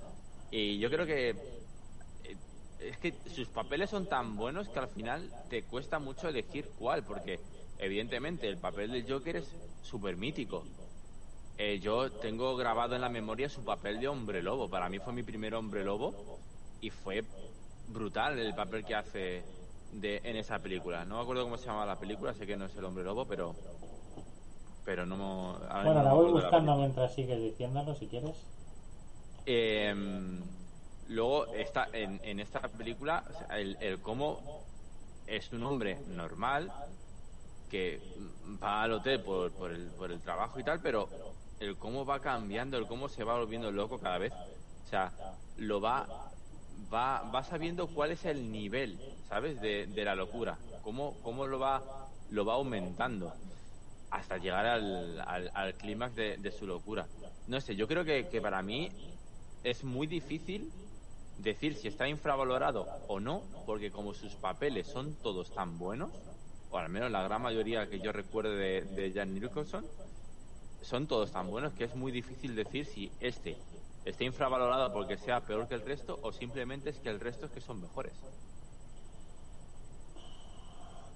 Y yo creo que eh, es que sus papeles son tan buenos que al final te cuesta mucho elegir cuál, porque evidentemente el papel del Joker es súper mítico. Eh, yo tengo grabado en la memoria su papel de hombre lobo. Para mí fue mi primer hombre lobo y fue brutal el papel que hace de, en esa película. No me acuerdo cómo se llama la película, sé que no es el hombre lobo, pero pero no... Bueno, la voy buscando mientras sigues diciéndolo, si quieres. Em, luego, está, en, en esta película, el, el cómo es un hombre normal que va al hotel por, por, el, por el trabajo y tal, pero el cómo va cambiando, el cómo se va volviendo loco cada vez. O sea, lo va va, sabiendo cuál es el nivel, ¿sabes? De, de la locura, cómo, cómo lo, va, lo va aumentando hasta llegar al, al, clímax de, su locura. No sé, yo creo que, que para mí es muy difícil decir si está infravalorado o no, porque como sus papeles son todos tan buenos, o al menos la gran mayoría que yo recuerdo de, de Jan Nicholson, son todos tan buenos que es muy difícil decir si este esté infravalorado porque sea peor que el resto o simplemente es que el resto es que son mejores.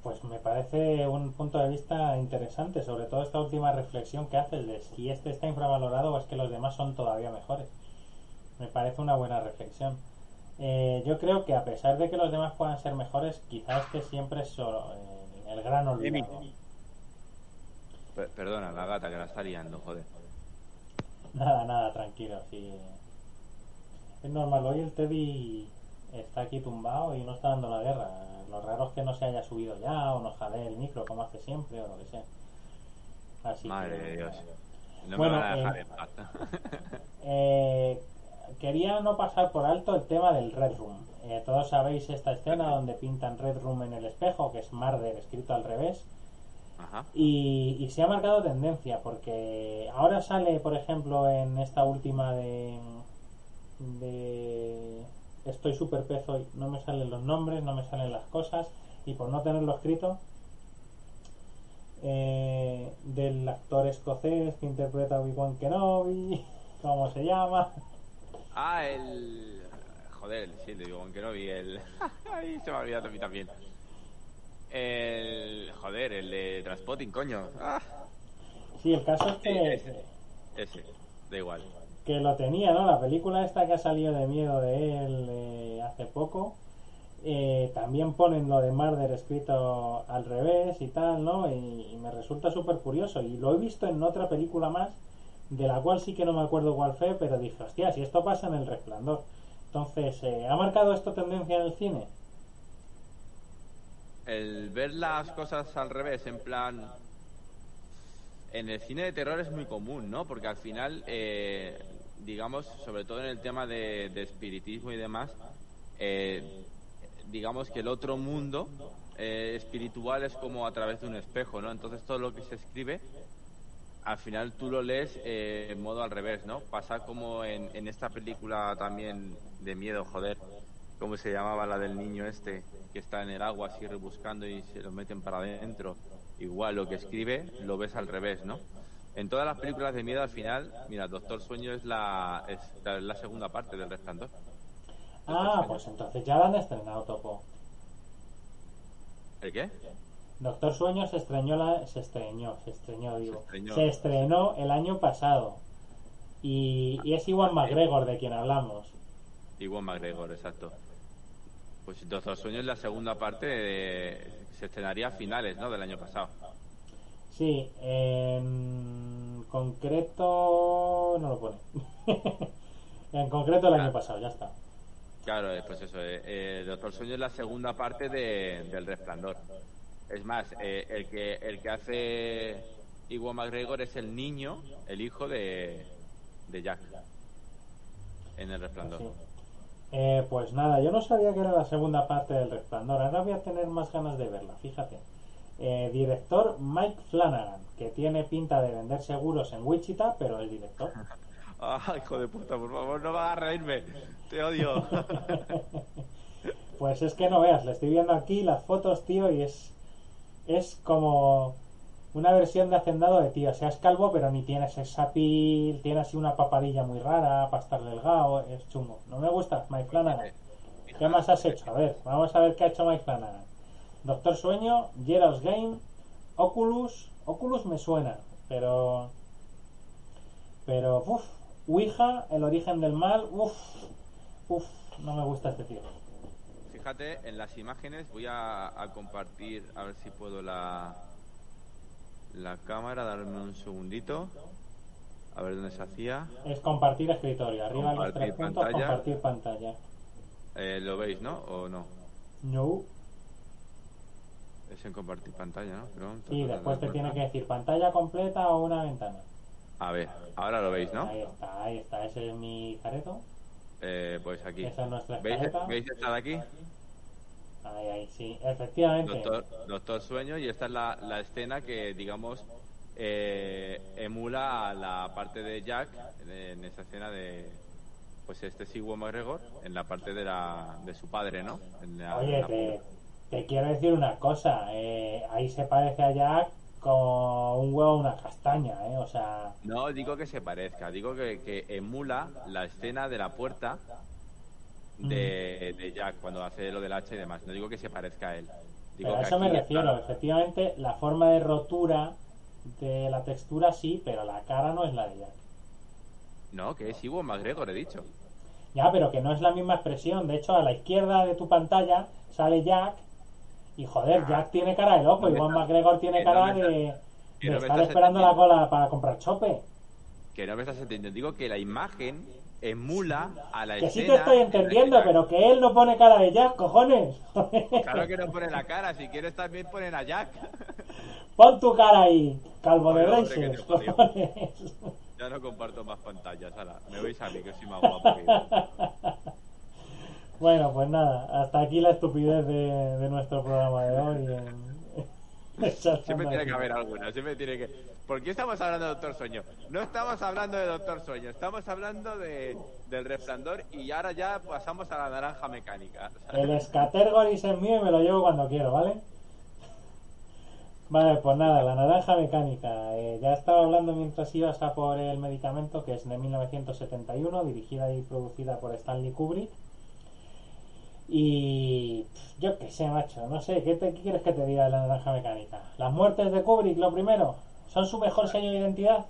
Pues me parece un punto de vista interesante, sobre todo esta última reflexión que hace el de si este está infravalorado o es que los demás son todavía mejores. Me parece una buena reflexión. Eh, yo creo que a pesar de que los demás puedan ser mejores, quizás este siempre es solo, eh, el gran olvidado. Perdona, la gata que la está liando, joder. Nada, nada, tranquilo, sí. Es normal, hoy el Teddy está aquí tumbado y no está dando la guerra. Lo raro es que no se haya subido ya o no jale el micro como hace siempre o lo que sea. Así Madre de Dios. No bueno, me a dejar eh, eh, quería no pasar por alto el tema del Red Room. Eh, todos sabéis esta escena donde pintan Red Room en el espejo, que es Marder escrito al revés. Y, se ha marcado tendencia porque ahora sale, por ejemplo, en esta última de, de Estoy super pezo y no me salen los nombres, no me salen las cosas y por no tenerlo escrito eh, del actor escocés que interpreta a Obi-Wan Kenobi, ¿cómo se llama? Ah, el... Joder, sí, de Obi-Wan Kenobi, el... Ay, se me ha olvidado a mí también. El. Joder, el de Transpotting, coño. Ah. Sí, el caso es que. ese, da igual. Que lo tenía, ¿no? La película esta que ha salido de miedo de él eh, hace poco. Eh, también ponen lo de Marder escrito al revés y tal, ¿no? Y, me resulta súper curioso. Y lo he visto en otra película más, de la cual sí que no me acuerdo cuál fue, pero dije, hostia, si esto pasa en El Resplandor. Entonces, eh, ¿ha marcado esto tendencia en el cine? El ver las cosas al revés, en plan... En el cine de terror es muy común, ¿no? Porque al final, eh, digamos, sobre todo en el tema de, espiritismo y demás, eh, digamos que el otro mundo eh, espiritual es como a través de un espejo, ¿no? Entonces todo lo que se escribe, al final tú lo lees en modo al revés, ¿no? Pasa como en esta película también de miedo, joder, ¿cómo se llamaba la del niño este? que está en el agua así rebuscando y se lo meten para adentro, igual lo que escribe lo ves al revés, ¿no? En todas las películas de miedo al final, mira, Doctor Sueño es la, es la, segunda parte del Resplandor. Ah, pues entonces ya la han estrenado, Topo. ¿El qué? Doctor Sueño se estrenó, la, se estrenó, se estrenó, digo. Se, estrenó el año pasado. Y, y es Iwan McGregor de quien hablamos. Iwan McGregor, exacto. Pues Doctor Sueño es la segunda parte, de, se estrenaría a finales ¿no? del año pasado. Sí, en concreto no lo pone. en concreto el año pasado, ya está. Claro, eh, pues eso, eh, eh, Doctor Sueño es la segunda parte de, del Resplandor. Es más, eh, el que el que hace Iwan McGregor es el niño, el hijo de, de Jack en el Resplandor. Sí. Eh, pues nada, yo no sabía que era la segunda parte del Resplandor. Ahora voy a tener más ganas de verla, fíjate. Eh, director Mike Flanagan, que tiene pinta de vender seguros en Wichita, pero es director. Ah, hijo de puta, por favor, no me hagas reírme. Te odio. Pues es que no veas, le estoy viendo aquí las fotos, tío, y es es como una versión de Hacendado de tío. O sea, es calvo, pero ni tienes esa pil, tiene así una papadilla muy rara para estar delgado, es chungo. No me gusta, Mike Flanagan. ¿Qué más has hecho? A ver, vamos a ver qué ha hecho Mike Flanagan. Doctor Sueño, Gerald's Game, Oculus. Oculus me suena, pero. Pero, uff, Ouija, El origen del mal, uff, uff, no me gusta este tío. Fíjate, en las imágenes voy a, a compartir, a ver si puedo la, la cámara, darme un segundito. A ver dónde se hacía. Es compartir escritorio. Arriba los Compartir tres puntos, pantalla. compartir pantalla. Eh, ¿Lo veis, no? ¿O no? No. Es en compartir pantalla, ¿no? Pero- Sí, después te tiene que decir pantalla completa o una ventana. A ver, ahora lo veis, ¿no? Ahí está, ahí está. Ese es mi careto. Eh, pues aquí. Esa es nuestra ¿Veis. ¿Veis esta de aquí? Ahí, ahí, sí. Efectivamente. Doctor, Doctor Sueño y esta es la, la escena que, digamos, eh, emula a la parte de Jack en, esa escena de, pues este es Iwan McGregor en la parte de, la, de su padre, ¿no? En la- Oye, la- te, te quiero decir una cosa. eh, ahí se parece a Jack con un huevo a una castaña, ¿eh? O sea, No digo que se parezca, digo que, que emula la escena de la puerta de, de Jack cuando hace lo del hacha y demás. No digo que se parezca a él. Digo pero a eso me refiero. Efectivamente, la forma de rotura de la textura sí, pero la cara no es la de Jack. No, que es Iwan McGregor, he dicho. Ya, pero que no es la misma expresión. De hecho, a la izquierda de tu pantalla sale Jack. Y joder, Jack tiene cara de loco. Ah, No estás- McGregor tiene que no cara me de, no estar esperando la cola para comprar chope. Que no me estás entendiendo. Digo que la imagen emula a la Que sí escena. te estoy en la que entendiendo, pero que él no pone cara de Jack, cojones. Claro que no pone la cara. Si quieres también ponen a Jack. Pon tu cara ahí, calvo de que te cojones. Ya no comparto más pantallas. Ala, me veis a mí, que soy más guapo que. Bueno, pues nada, hasta aquí la estupidez de, de nuestro programa de hoy. en- Siempre tiene que haber alguna, siempre tiene que... ¿Por qué estamos hablando de Doctor Sueño? No estamos hablando de Doctor Sueño, estamos hablando de, del resplandor y ahora ya pasamos a la naranja mecánica. El Scattergoris es mío y me lo llevo cuando quiero, ¿vale? Vale, pues nada, la naranja mecánica. Eh, ya estaba hablando mientras ibas a por el medicamento, que es de 1971, dirigida y producida por Stanley Kubrick. Y yo qué sé, macho, no sé, ¿qué, te, qué quieres que te diga de la naranja mecánica? Las muertes de Kubrick, lo primero, ¿son su mejor sello de identidad?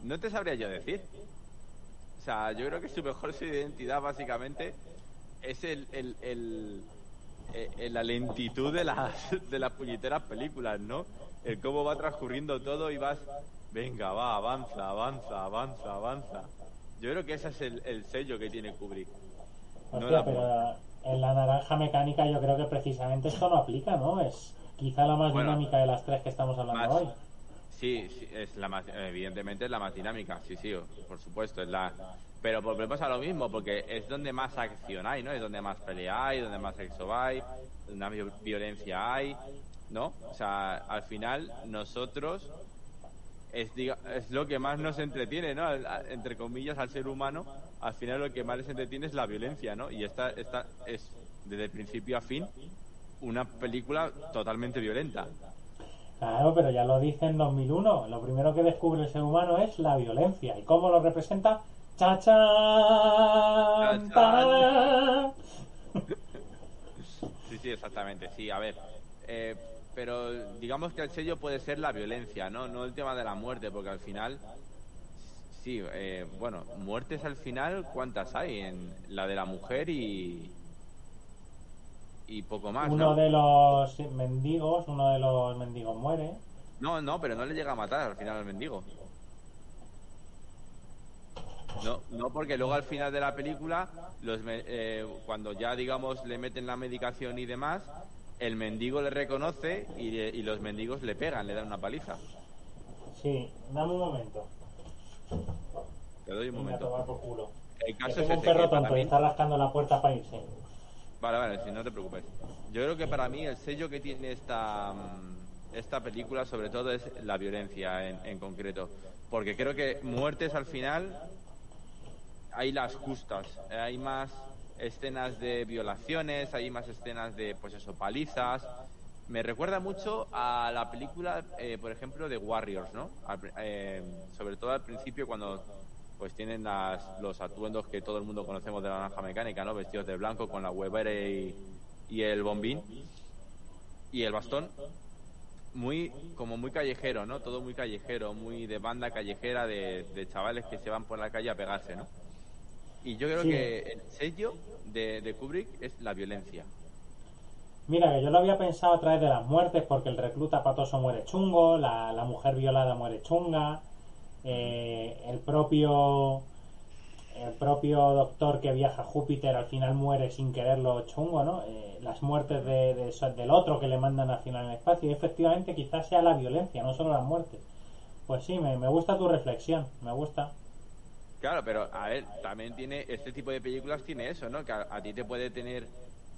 No te sabría yo decir. O sea, yo creo que su mejor identidad básicamente es el, el, el- eh, eh, la lentitud de las, de las puñeteras películas, ¿no? El cómo va transcurriendo todo y vas, venga, va, avanza, avanza, avanza, avanza. Yo creo que ese es el, el sello que tiene Kubrick. No la- pero en la naranja mecánica yo creo que precisamente esto no aplica, ¿no? Es quizá la más Bueno, dinámica de las tres que estamos hablando más- hoy. Sí, sí, es la más, evidentemente es la más dinámica, sí, sí, por supuesto, es la... Pero volvemos a lo mismo, porque es donde más acción hay, ¿no? Es donde más pelea hay, donde más sexo hay, donde más vi- violencia hay, ¿no? O sea, al final nosotros es, diga- es lo que más nos entretiene, ¿no? Al- a- entre comillas, al ser humano, al final lo que más les entretiene es la violencia, ¿no? Y esta, esta es, desde principio a fin, una película totalmente violenta. Claro, pero ya lo dice en 2001. Lo primero que descubre el ser humano es la violencia. ¿Y cómo lo representa? Chachán. ¡Tarán! Sí, sí, exactamente, sí, a ver. eh, pero digamos que el sello puede ser la violencia, ¿no? No el tema de la muerte, porque al final. Sí, eh, bueno, muertes al final, ¿cuántas hay? En la de la mujer y. y poco más. Uno ¿no? de los mendigos, uno de los mendigos muere. No, no, pero no le llega a matar al final al mendigo. No, no, porque luego al final de la película, los eh, cuando ya digamos le meten la medicación y demás, el mendigo le reconoce y, le- y los mendigos le pegan, le dan una paliza. Sí, dame un momento. Te doy un Venga, momento. tomar por culo. El Que caso es un este, perro y está rascando la puerta para irse. Vale, vale, si no te preocupes. Yo creo que para mí el sello que tiene esta, mm, esta película sobre todo es la violencia en, en concreto. Porque creo que muertes al final hay las justas. Hay más escenas de violaciones, hay más escenas de, pues eso, palizas. Me recuerda mucho a la película, eh, por ejemplo, de Warriors, ¿no? Al eh, sobre todo al principio cuando pues tienen las, los atuendos que todo el mundo conocemos de la naranja mecánica, ¿no? Vestidos de blanco con la huevera y, y el bombín y el bastón. Muy, como muy callejero, ¿no? Todo muy callejero, muy de banda callejera de, de chavales que se van por la calle a pegarse, ¿no? Y yo creo Sí. que el sello de, de Kubrick es la violencia. Mira, que yo lo había pensado a través de las muertes, porque el recluta patoso muere chungo, la, la mujer violada muere chunga, eh, el propio el propio doctor que viaja a Júpiter al final muere sin quererlo chungo, ¿no? Eh, las muertes de, del otro que le mandan al final en el espacio, y efectivamente quizás sea la violencia, no solo las muertes. Pues sí, me, me gusta tu reflexión, me gusta. Claro, pero a ver, también tiene este tipo de películas tiene eso, ¿no? Que a, ti te puede tener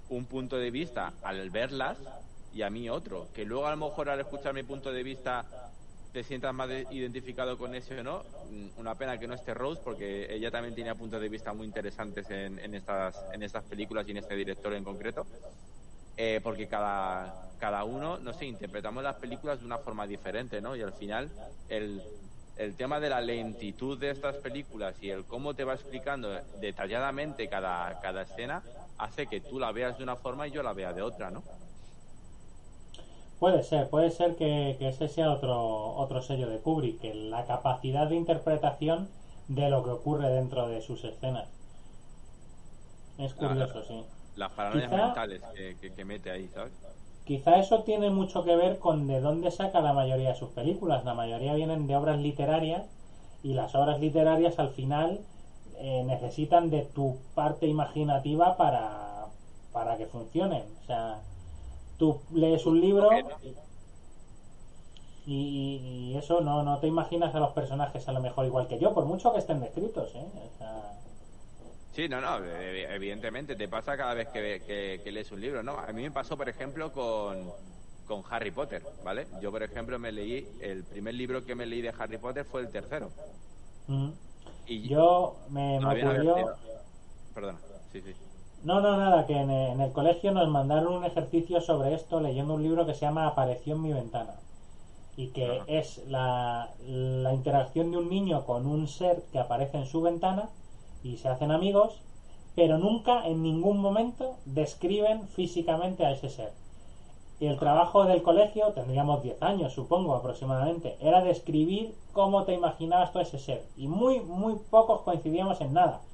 un punto de vista al verlas y a mí otro. Que luego a lo mejor al escuchar mi punto de vista te sientas más de- identificado con ese o no. Mm, Una pena que no esté Rose porque ella también tenía puntos de vista muy interesantes en, en estas en estas películas y en este director en concreto. Eh, porque cada, cada uno, no sé, interpretamos las películas de una forma diferente, ¿no? Y al final, el, el tema de la lentitud de estas películas y el cómo te va explicando detalladamente cada, cada escena hace que tú la veas de una forma y yo la vea de otra, ¿no? Puede ser, puede ser que, que ese sea otro, otro sello de Kubrick, que la capacidad de interpretación de lo que ocurre dentro de sus escenas. Es curioso, sí. Las paranoias Quizá- mentales que, que- que mete ahí, ¿sabes? Quizá eso tiene mucho que ver con de dónde saca la mayoría de sus películas. La mayoría vienen de obras literarias y las obras literarias al final eh, necesitan de tu parte imaginativa para, para que funcionen. O sea, tú lees un libro y, y- y eso no, no te imaginas a los personajes a lo mejor igual que yo, por mucho que estén descritos. ¿eh? O sea, Sí, no, no, ev- evidentemente te pasa cada vez que, que- que lees un libro, ¿no? A mí me pasó, por ejemplo, con, con Harry Potter, ¿vale? Yo, por ejemplo, me leí, el primer libro que me leí de Harry Potter fue el tercero. mm. Y yo me, no ocurrió... Perdona, sí, sí. No, no, nada, que en, en el colegio nos mandaron un ejercicio sobre esto leyendo un libro que se llama Apareció en mi ventana. Y que Ajá. es la, la interacción de un niño con un ser que aparece en su ventana y se hacen amigos, pero nunca en ningún momento describen físicamente a ese ser. Y el trabajo del colegio, tendríamos 10 años, supongo, aproximadamente, era describir cómo te imaginabas tú a ese ser. Y muy, muy pocos coincidíamos en nada.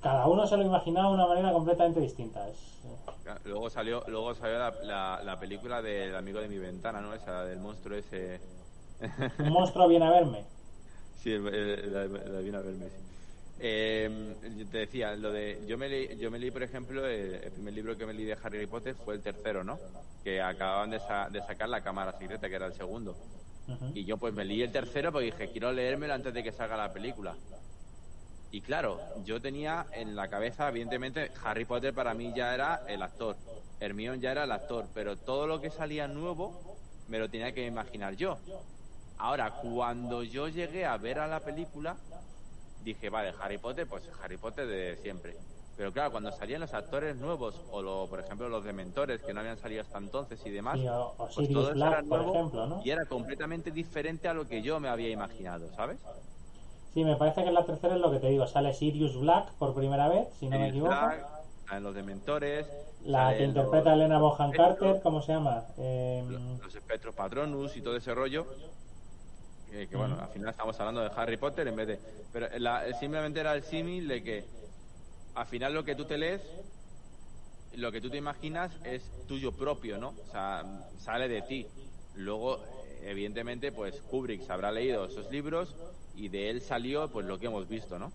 Cada uno se lo imaginaba de una manera completamente distinta. Es- Luego salió, luego salió la, la, la película del amigo de mi ventana, ¿no? Esa del monstruo ese. un monstruo viene a verme. Sí, el- vino a verme, sí. Eh, yo te decía, lo de, yo me leí, yo me leí por ejemplo, el, el primer libro que me leí de Harry Potter fue el tercero, ¿no? Que acababan de, sa- de sacar la cámara secreta, que era el segundo. Y yo pues me leí el tercero porque dije, quiero leérmelo antes de que salga la película. Y claro, yo tenía en la cabeza, evidentemente, Harry Potter para mí ya era el actor, Hermione ya era el actor, pero todo lo que salía nuevo me lo tenía que imaginar yo. Ahora, cuando yo llegué a ver a la película, dije, vale, Harry Potter, pues Harry Potter de siempre. Pero claro, cuando salían los actores nuevos, o lo, por ejemplo los dementores que no habían salido hasta entonces y demás, Sí, o, o pues eso era nuevo ejemplo, ¿no? y era completamente diferente a lo que yo me había imaginado, ¿sabes? Sí, me parece que en la tercera es lo que te digo. Sale Sirius Black por primera vez, si no me equivoco. Black, los dementores, La que interpreta los Elena Bohan Carter, ¿cómo se llama? Eh, los, los espectros patronus y todo ese rollo. Que, que, bueno, al final estamos hablando de Harry Potter en vez de. Pero la- simplemente era el símil de que al final lo que tú te lees lo que tú te imaginas es tuyo propio, ¿no? O sea, sale de ti. Luego, evidentemente, pues Kubrick se habrá leído esos libros y de él salió pues lo que hemos visto, ¿no?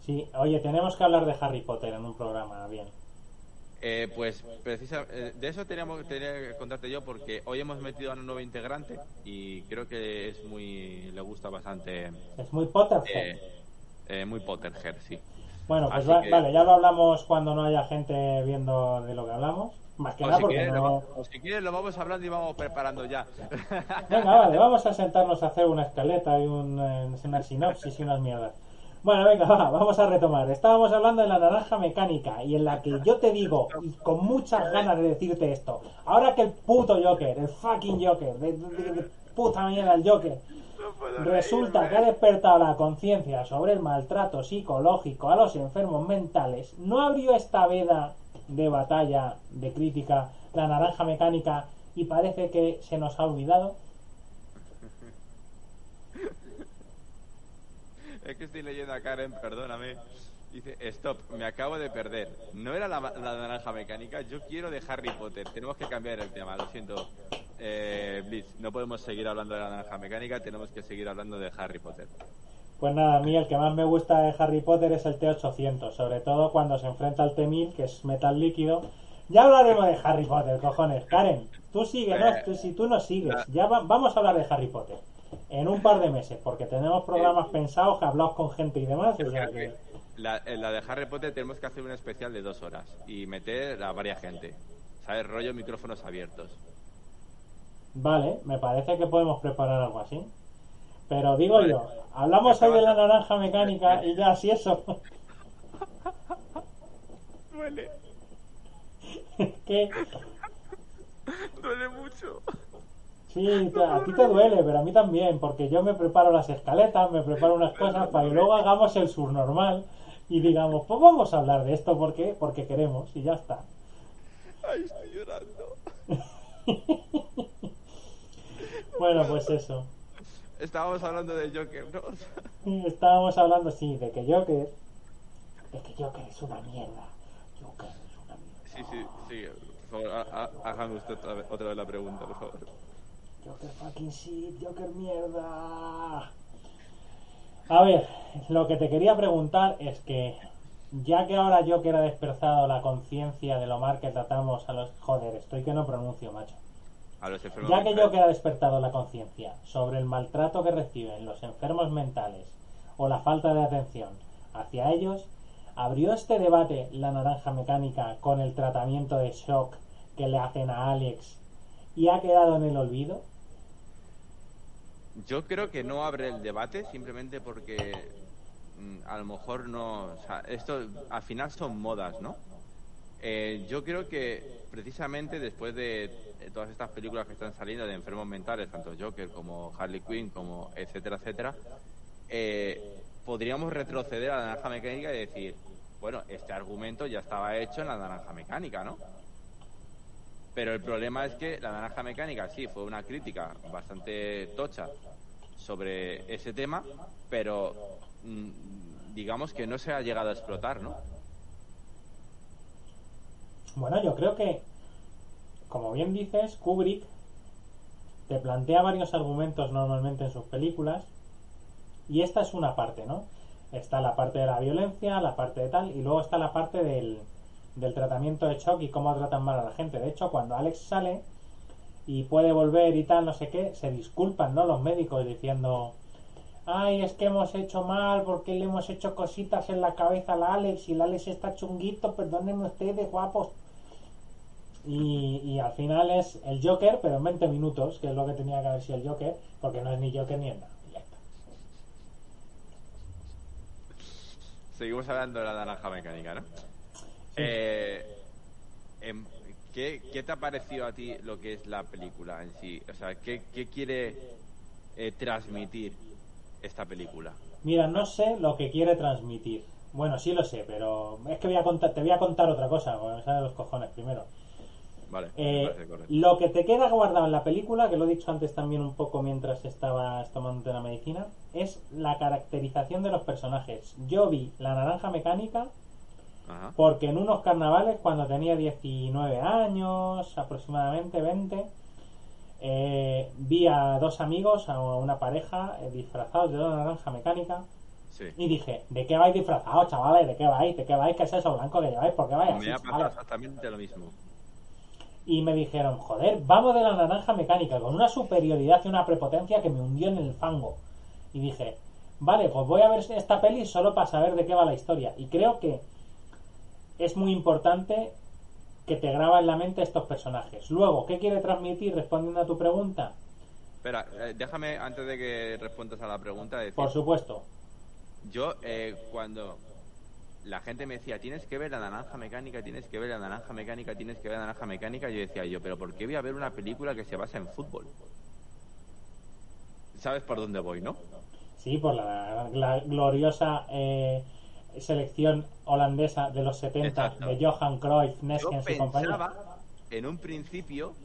Sí, oye, tenemos que hablar de Harry Potter en un programa, bien. Eh, pues precisa, eh, de eso teníamos, tenía que contarte yo porque hoy hemos metido a un nuevo integrante y creo que es muy le gusta bastante. Es muy Potterhead. Eh, muy Potterhead, sí. Bueno, pues vale, ya lo hablamos cuando no haya gente viendo de lo que hablamos. Más que nada si porque quieres, no... lo, o si quieres lo vamos hablando y vamos preparando ya. Venga, vale, vamos a sentarnos a hacer una escaleta y un, eh, una sinopsis y unas mierdas. Bueno, venga, va, vamos a retomar. Estábamos hablando de la naranja mecánica y en la que yo te digo, y con muchas ganas de decirte esto, ahora que el puto Joker, el fucking Joker, de, de- de puta mierda el Joker, resulta que ha despertado la conciencia sobre el maltrato psicológico a los enfermos mentales, ¿no abrió esta veda de batalla, de crítica, la naranja mecánica y parece que se nos ha olvidado? Es que estoy leyendo a Karen, perdóname. Dice, stop, me acabo de perder. No era la, la naranja mecánica, yo quiero de Harry Potter. Tenemos que cambiar el tema, lo siento. Eh, Blitz, no podemos seguir hablando de la naranja mecánica, tenemos que seguir hablando de Harry Potter. Pues nada, a mí el que más me gusta de Harry Potter es el T800, sobre todo cuando se enfrenta al T1000, que es metal líquido. Ya hablaremos de Harry Potter, cojones. Karen, tú sigue, ¿no? Tú- si tú no sigues, ya va- vamos a hablar de Harry Potter en un par de meses, porque tenemos programas pensados que hablados con gente y demás. o sea que- La, en la de Harry Potter tenemos que hacer un especial de dos horas y meter a varias gente. ¿Sabes? Rollo micrófonos abiertos. Vale, me parece que podemos preparar algo así. Pero digo Vale. yo, hablamos hoy de la naranja mecánica y ya así eso. Duele, que duele mucho. Sí, a ti te duele, pero a mí también, porque yo me preparo las escaletas, me preparo unas cosas para que luego hagamos el subnormal y digamos, pues vamos a hablar de esto porque porque queremos y ya está. Ay, estoy llorando. Bueno, pues eso. Estábamos hablando de Joker, ¿no? Estábamos hablando, sí, de que Joker, de que Joker es una mierda. Joker es una mierda. Sí, sí, sí. Por favor, hágame usted otra vez, otra vez la pregunta, por favor. Joker fucking shit, Joker mierda. A ver, lo que te quería preguntar es que, ya que ahora Joker ha despertado la conciencia de lo mal que tratamos a los... Joder, estoy que no pronuncio, macho. A los enfermos Ya que. Joker ha despertado la conciencia sobre el maltrato que reciben los enfermos mentales o la falta de atención hacia ellos, ¿abrió este debate la naranja mecánica con el tratamiento de shock que le hacen a Alex y ha quedado en el olvido? Yo creo que no abre el debate simplemente porque mm, a lo mejor no. Esto al final son modas, ¿no? Eh, yo creo que precisamente después de, de todas estas películas que están saliendo de enfermos mentales, tanto Joker como Harley Quinn, como etcétera, etcétera, eh, podríamos retroceder a la naranja mecánica y decir, bueno, este argumento ya estaba hecho en la naranja mecánica, ¿no? Pero el problema es que la naranja mecánica sí fue una crítica bastante tocha sobre ese tema, pero mm, digamos que no se ha llegado a explotar, ¿no? Bueno, yo creo que, como bien dices, Kubrick te plantea varios argumentos normalmente en sus películas y esta es una parte, ¿no? Está la parte de la violencia, la parte de tal y luego está la parte del, del tratamiento de shock y cómo tratan mal a la gente. De hecho, cuando Alex sale y puede volver y tal, no sé qué, se disculpan, ¿no? Los médicos diciendo, ay, es que hemos hecho mal porque le hemos hecho cositas en la cabeza al Alex y el Alex está chunguito, perdónenme ustedes, guapos. Y, y al final es el Joker, pero en 20 minutos, que es lo que tenía que haber sido el Joker, porque no es ni Joker ni nada. Seguimos hablando de la naranja mecánica, ¿no? Eh, em, ¿qué, qué te ha parecido a ti lo que es la película en sí? O sea, ¿qué, qué quiere eh, transmitir esta película? Mira, no sé lo que quiere transmitir. Bueno, sí lo sé, pero es que voy a contar, te voy a contar otra cosa, porque me salen los cojones primero. Vale, Eh, lo que te queda guardado en la película, que lo he dicho antes también un poco mientras estabas tomándote la medicina, es la caracterización de los personajes. Yo vi la naranja mecánica Ajá. Porque en unos carnavales, cuando tenía 19 años, aproximadamente 20, eh, vi a dos amigos, a una pareja, eh, disfrazados de una naranja mecánica. Sí. Y dije, ¿de qué vais disfrazados, chavales? ¿De qué vais? ¿De qué vais? ¿Qué es eso blanco que lleváis? ¿Por qué vais así, Me ha pasado exactamente lo mismo. Y me dijeron, joder, vamos de la naranja mecánica, con una superioridad y una prepotencia que me hundió en el fango. Y dije, vale, pues voy a ver esta peli solo para saber de qué va la historia. Y creo que es muy importante que te graba en la mente estos personajes. Luego, ¿qué quiere transmitir respondiendo a tu pregunta? Espera, eh, déjame, antes de que respondas a la pregunta, decir, Por supuesto. yo eh, cuando la gente me decía, tienes que ver la naranja mecánica, tienes que ver la naranja mecánica, tienes que ver la naranja mecánica, yo decía yo, pero ¿por qué voy a ver una película que se basa en fútbol? ¿Sabes por dónde voy, no? Sí, por la, la gloriosa eh, selección holandesa de los 70 Exacto. de Johan Cruyff, Neskens y compañía. pensaba en un principio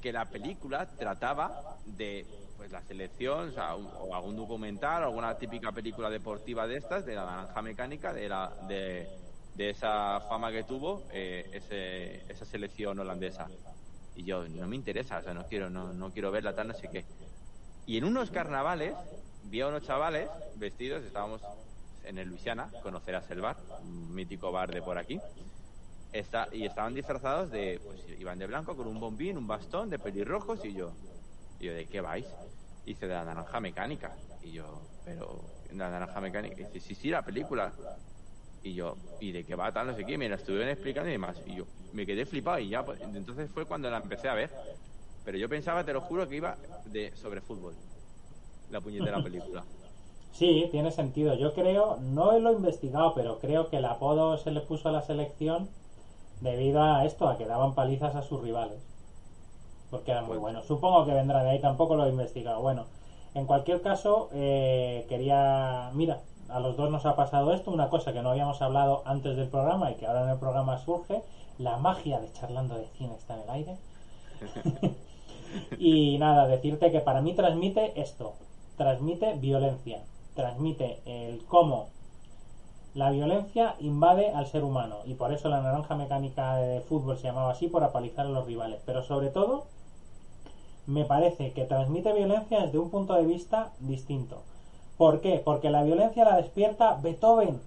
que la película trataba de pues la selección, o, sea, un- o algún documental, o alguna típica película deportiva de estas, de la naranja mecánica, de la de, de esa fama que tuvo eh, ese- esa selección holandesa. Y yo, no me interesa, o sea, no quiero, no, no quiero verla tal, no sé qué. Y en unos carnavales vi a unos chavales vestidos, estábamos en el Luisiana, conocerás el bar, un mítico bar de por aquí. Está, y estaban disfrazados de, pues iban de blanco con un bombín, un bastón, de pelirrojos y yo, yo, ¿de qué vais? Y dice, de la naranja mecánica. Y yo, pero, la naranja mecánica. Y dice, sí, sí, la película. Y yo, ¿y de qué va tal? No sé qué. Me la estuvieron explicando y demás. Y yo me quedé flipado y ya, pues, entonces fue cuando la empecé a ver. Pero yo pensaba, te lo juro, que iba de sobre fútbol. La puñetera película. Sí, tiene sentido. Yo creo, no lo he investigado, pero creo que el apodo se le puso a la selección debido a esto, a que daban palizas a sus rivales. Porque eran muy Pues- buenos. Supongo que vendrá de ahí, tampoco lo he investigado. Bueno, en cualquier caso, eh, quería. Mira, a los dos nos ha pasado esto, una cosa que no habíamos hablado antes del programa y que ahora en el programa surge: la magia de charlando de cine está en el aire. y nada, decirte que para mí transmite esto: transmite violencia, transmite el cómo la violencia invade al ser humano y por eso la naranja mecánica de fútbol se llamaba así por apalizar a los rivales. Pero sobre todo, me parece que transmite violencia desde un punto de vista distinto. ¿Por qué? Porque la violencia la despierta Beethoven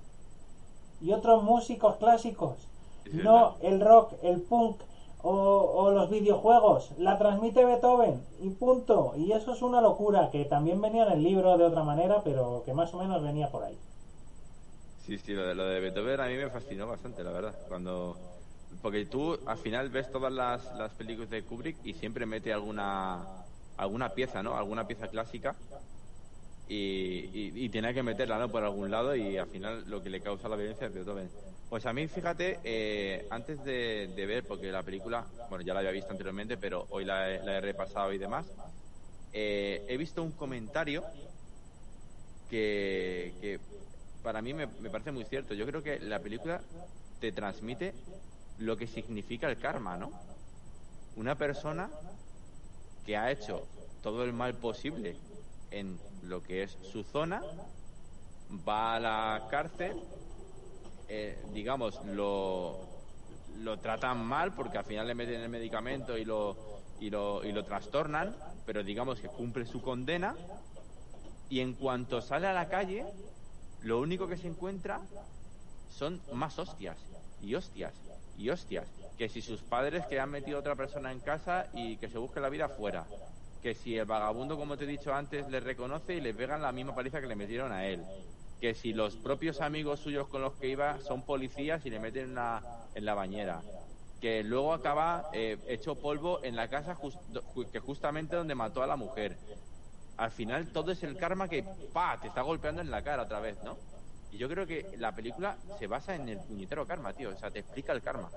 y otros músicos clásicos. No el rock, el punk o, los videojuegos. La transmite Beethoven y punto. Y eso es una locura que también venía en el libro de otra manera, pero que más o menos venía por ahí. Sí, sí, lo de, lo de Beethoven a mí me fascinó bastante, la verdad. Cuando porque tú al final ves todas las, las películas de Kubrick y siempre mete alguna alguna pieza, ¿no? Alguna pieza clásica y, y, y tiene que meterla, ¿no? Por algún lado y al final lo que le causa la violencia es Beethoven. Pues a mí, fíjate, eh, antes de, ver, porque la película, bueno, ya la había visto anteriormente, pero hoy la he, la he repasado y demás, eh, he visto un comentario que, para mí me parece muy cierto. Yo creo que la película te transmite lo que significa el karma, ¿no? Una persona que ha hecho todo el mal posible en lo que es su zona, va a la cárcel, eh, digamos, lo, lo tratan mal porque al final le meten el medicamento y lo, y lo, y lo trastornan, pero digamos que cumple su condena y en cuanto sale a la calle, lo único que se encuentra son más hostias y hostias y hostias. Que si sus padres que han metido a otra persona en casa y que se busque la vida fuera. Que si el vagabundo, como te he dicho antes, le reconoce y le pegan la misma paliza que le metieron a él. Que si los propios amigos suyos con los que iba son policías y le meten en la, en la bañera. Que luego acaba eh, hecho polvo en la casa que justamente donde mató a la mujer al final todo es el karma que pa te está golpeando en la cara otra vez, ¿no? Y yo creo que la película se basa en el puñetero karma, tío. O sea, te explica el karma.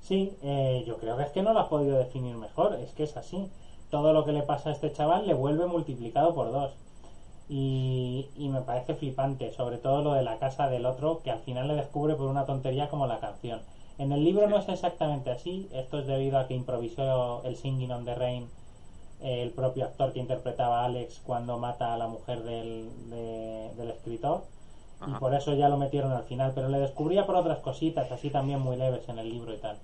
Sí, eh, yo creo que es que no lo has podido definir mejor, es que es así. Todo lo que le pasa a este chaval le vuelve multiplicado por dos. Y, y me parece flipante, sobre todo lo de la casa del otro, que al final le descubre por una tontería como la canción. En el libro no es exactamente así, esto es debido a que improvisó el Singing on the Rain eh, el propio actor que interpretaba a Alex cuando mata a la mujer del, de- del escritor y por eso ya lo metieron al final, pero le descubría por otras cositas, así también muy leves en el libro y tal.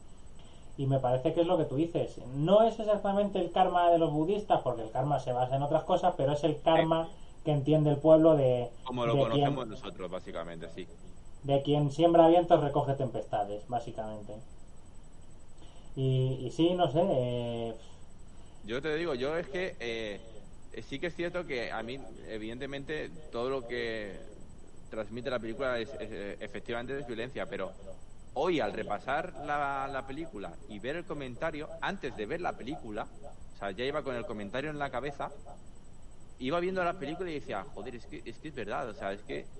Y me parece que es lo que tú dices. No es exactamente el karma de los budistas, porque el karma se basa en otras cosas, pero es el karma que entiende el pueblo de, Como lo de conocemos quien, nosotros, básicamente, sí. de quien siembra vientos recoge tempestades, básicamente. Y, y sí, no sé. eh, Yo te digo, yo es que eh, eh, sí que es cierto que a mí, evidentemente, todo lo que transmite la película es, es, eh, efectivamente es violencia, pero hoy al repasar la, la película y ver el comentario, antes de ver la película, o sea, ya iba con el comentario en la cabeza, iba viendo la película y decía, joder, es que es, que es verdad, o sea, es que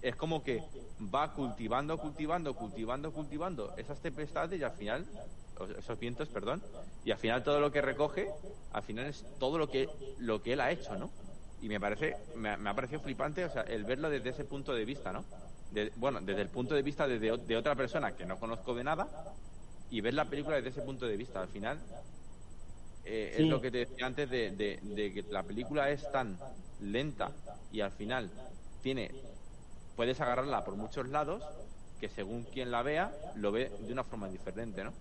es como que va cultivando, cultivando, cultivando, cultivando esas tempestades y al final, esos vientos, perdón, y al final todo lo que recoge, al final es todo lo que lo que él ha hecho, ¿no? Y me parece, me, me ha parecido flipante, o sea, el verlo desde ese punto de vista, ¿no? De- bueno, desde el punto de vista de, de otra persona que no conozco de nada y ver la película desde ese punto de vista. Al final, eh, Sí. es lo que te decía antes de, de- de que la película es tan lenta y al final tiene puedes agarrarla por muchos lados que según quien la vea lo ve de una forma diferente, ¿no?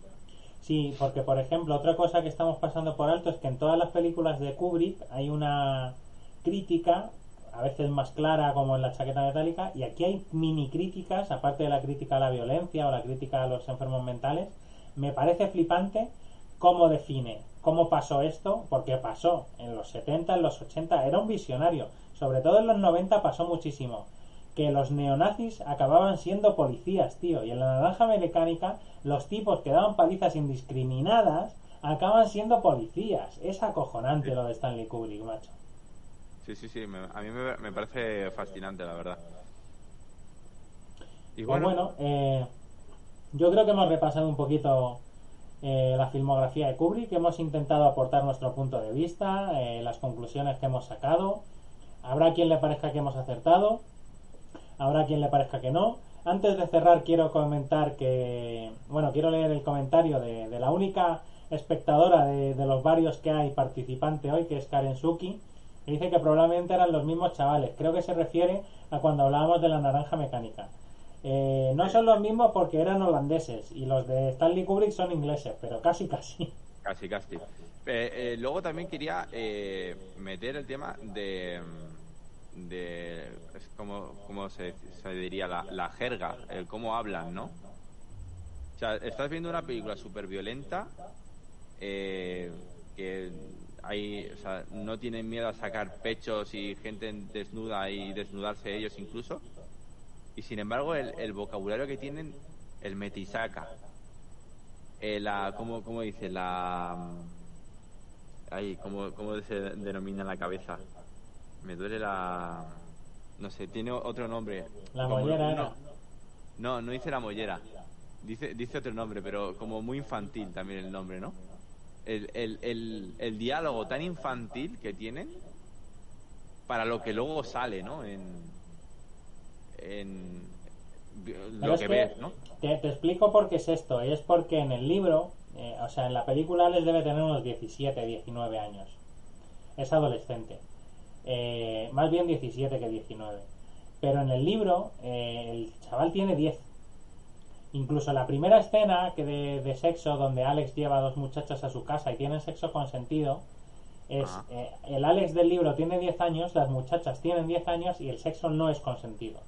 Sí, porque por ejemplo, otra cosa que estamos pasando por alto es que en todas las películas de Kubrick hay una crítica, a veces más clara como en la chaqueta metálica, y aquí hay mini críticas, aparte de la crítica a la violencia o la crítica a los enfermos mentales. Me parece flipante cómo define, cómo pasó esto, porque pasó en los 70, en los 80, era un visionario. Sobre todo en los 90 pasó muchísimo que los neonazis acababan siendo policías, tío. Y en la naranja mecánica, los tipos que daban palizas indiscriminadas acaban siendo policías. Es acojonante lo de Stanley Kubrick, macho. Sí, sí, sí, me- a mí me, me parece fascinante, la verdad. Y Pues bueno, bueno, eh, yo creo que hemos repasado un poquito eh, la filmografía de Kubrick, hemos intentado aportar nuestro punto de vista, eh, las conclusiones que hemos sacado. Habrá quien le parezca que hemos acertado, habrá quien le parezca que no. Antes de cerrar quiero comentar que, bueno, quiero leer el comentario de, la única espectadora de, de los varios que hay participante hoy, que es Karen Suki, que dice que probablemente eran los mismos chavales. Creo que se refiere a cuando hablábamos de la naranja mecánica. Eh, no son los mismos porque eran holandeses y los de Stanley Kubrick son ingleses, pero casi casi. casi, casi. Eh, eh, luego también quería eh, meter el tema de, de como, como se, se diría, la, la jerga, el cómo hablan, ¿no? O sea, estás viendo una película súper violenta que hay, o sea, no tienen miedo a sacar pechos y gente desnuda y desnudarse ellos incluso. Y sin embargo, el, el vocabulario que tienen, el metisaca, eh, la, ¿cómo, ¿cómo dice? La. Ay, ¿cómo, ¿cómo se denomina en la cabeza? Me duele la. No sé, tiene otro nombre. La Como- mollera no, no, no dice la mollera. Dice, dice otro nombre, pero como muy infantil también el nombre, ¿no? El, el, el, el diálogo tan infantil que tienen para lo que luego sale, ¿no? En, en lo que que ves, ¿no? Te, te explico por qué es esto. Y es porque en el libro, eh, o sea, en la película les debe tener unos 17, 19 años. Es adolescente. Eh, más bien 17 que 19. Pero en el libro, eh, el chaval tiene 10. Incluso la primera escena que de, de sexo, donde Alex lleva a dos muchachas a su casa y tienen sexo consentido, es Ajá. eh, el Alex del libro tiene 10 años, las muchachas tienen 10 años y el sexo no es consentido.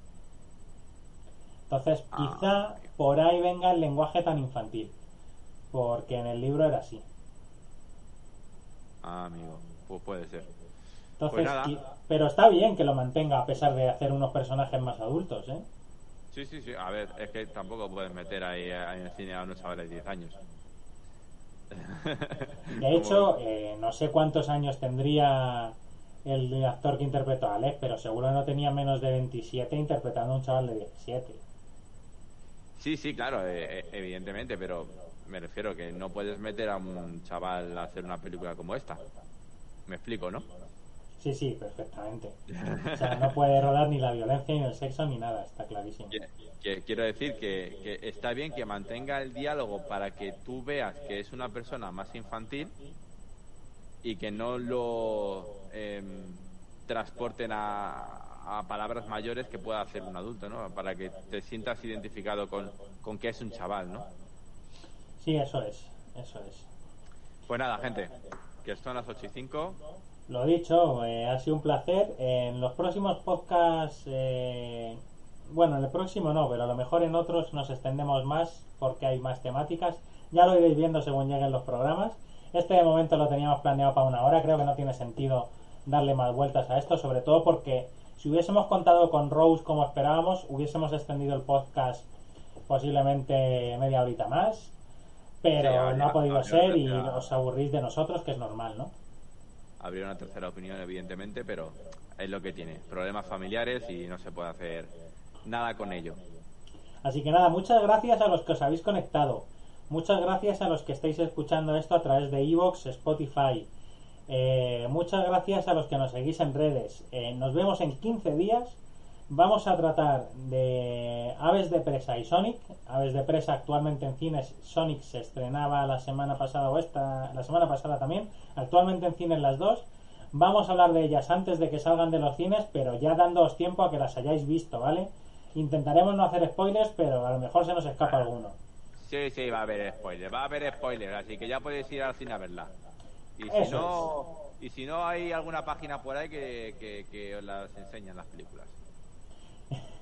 Entonces, Ah, quizá por ahí venga el lenguaje tan infantil. Porque en el libro era así. Ah, amigo, pues puede ser. Entonces, Pues pero está bien que lo mantenga a pesar de hacer unos personajes más adultos, ¿eh? Sí, sí, sí. A ver, es que tampoco puedes meter ahí eh, en el cine a unos chavales de 10 años. De hecho, eh, no sé cuántos años tendría el actor que interpretó a Alex, pero seguro no tenía menos de 27 interpretando a un chaval de 17. Sí, sí, claro, eh, eh, evidentemente, pero me refiero que no puedes meter a un chaval a hacer una película como esta. Me explico, ¿no? Sí, sí, perfectamente. O sea, no puede rodar ni la violencia, ni el sexo, ni nada, está clarísimo. Quiero decir que, que está bien que mantenga el diálogo para que tú veas que es una persona más infantil y que no lo em, transporten a, a, palabras mayores que pueda hacer un adulto, ¿no? Para que te sientas identificado con, con que es un chaval, ¿no? Sí, eso es, eso es. Pues nada, gente, que son las 8 y 5. Lo dicho, eh, ha sido un placer. En los próximos podcasts, eh, bueno, en el próximo no, pero a lo mejor en otros nos extendemos más porque hay más temáticas. Ya lo iréis viendo según lleguen los programas. Este momento lo teníamos planeado para una hora, creo que no tiene sentido darle más vueltas a esto, sobre todo porque si hubiésemos contado con Rose como esperábamos, hubiésemos extendido el podcast posiblemente media horita más, pero no ha podido ser y os aburrís de nosotros, que es normal, ¿no? Habría una tercera opinión, evidentemente, pero es lo que tiene. Problemas familiares y no se puede hacer nada con ello. Así que nada, muchas gracias a los que os habéis conectado. Muchas gracias a los que estáis escuchando esto a través de Evox, Spotify, eh, muchas gracias a los que nos seguís en redes. Eh, nos vemos en 15 días. Vamos a tratar de Aves de Presa y Sonic. Aves de Presa actualmente en cines. Sonic se estrenaba la semana pasada o esta, la semana pasada también. Actualmente en cines las dos. Vamos a hablar de ellas antes de que salgan de los cines, pero ya dándoos tiempo a que las hayáis visto, ¿vale? Intentaremos no hacer spoilers, pero a lo mejor se nos escapa alguno. Sí, sí, va a haber spoilers, va a haber spoilers, así que ya podéis ir al cine a verla. Y si, no, y si no, hay alguna página por ahí que, que, os las enseñan las películas.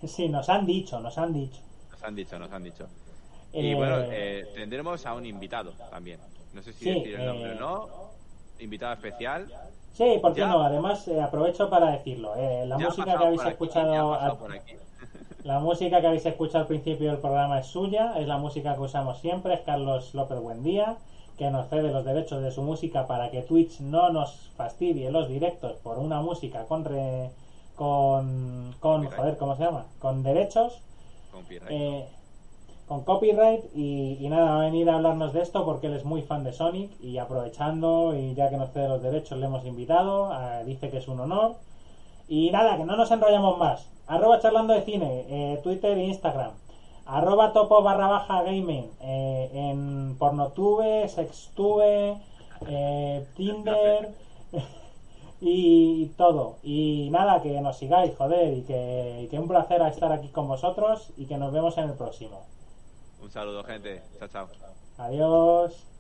Sí, nos han dicho, nos han dicho. Nos han dicho, nos han dicho. Y eh, bueno, eh, tendremos a un invitado también. No sé si decir el nombre o eh, no. Invitado especial. Sí, ¿por qué no? Además, aprovecho para decirlo. la música que habéis escuchado. la música que habéis escuchado al principio del programa es suya. Es la música que usamos siempre. Es Carlos López Buendía que nos cede los derechos de su música para que Twitch no nos fastidie los directos por una música con con, con joder, ¿cómo se llama? Con derechos. Eh, con copyright y, nada, va a venir a hablarnos de esto porque él es muy fan de Sonic y aprovechando y ya que nos cede los derechos le hemos invitado, dice que es un honor. Y nada, que no nos enrollamos más. Arroba charlando de cine, eh, Twitter e Instagram arroba topo barra baja gaming eh, en pornotube, sextube, eh, Tinder y todo. Y nada, que nos sigáis, joder, y que, y que un placer estar aquí con vosotros y que nos vemos en el próximo. Un saludo, gente. Chao, chao. Adiós.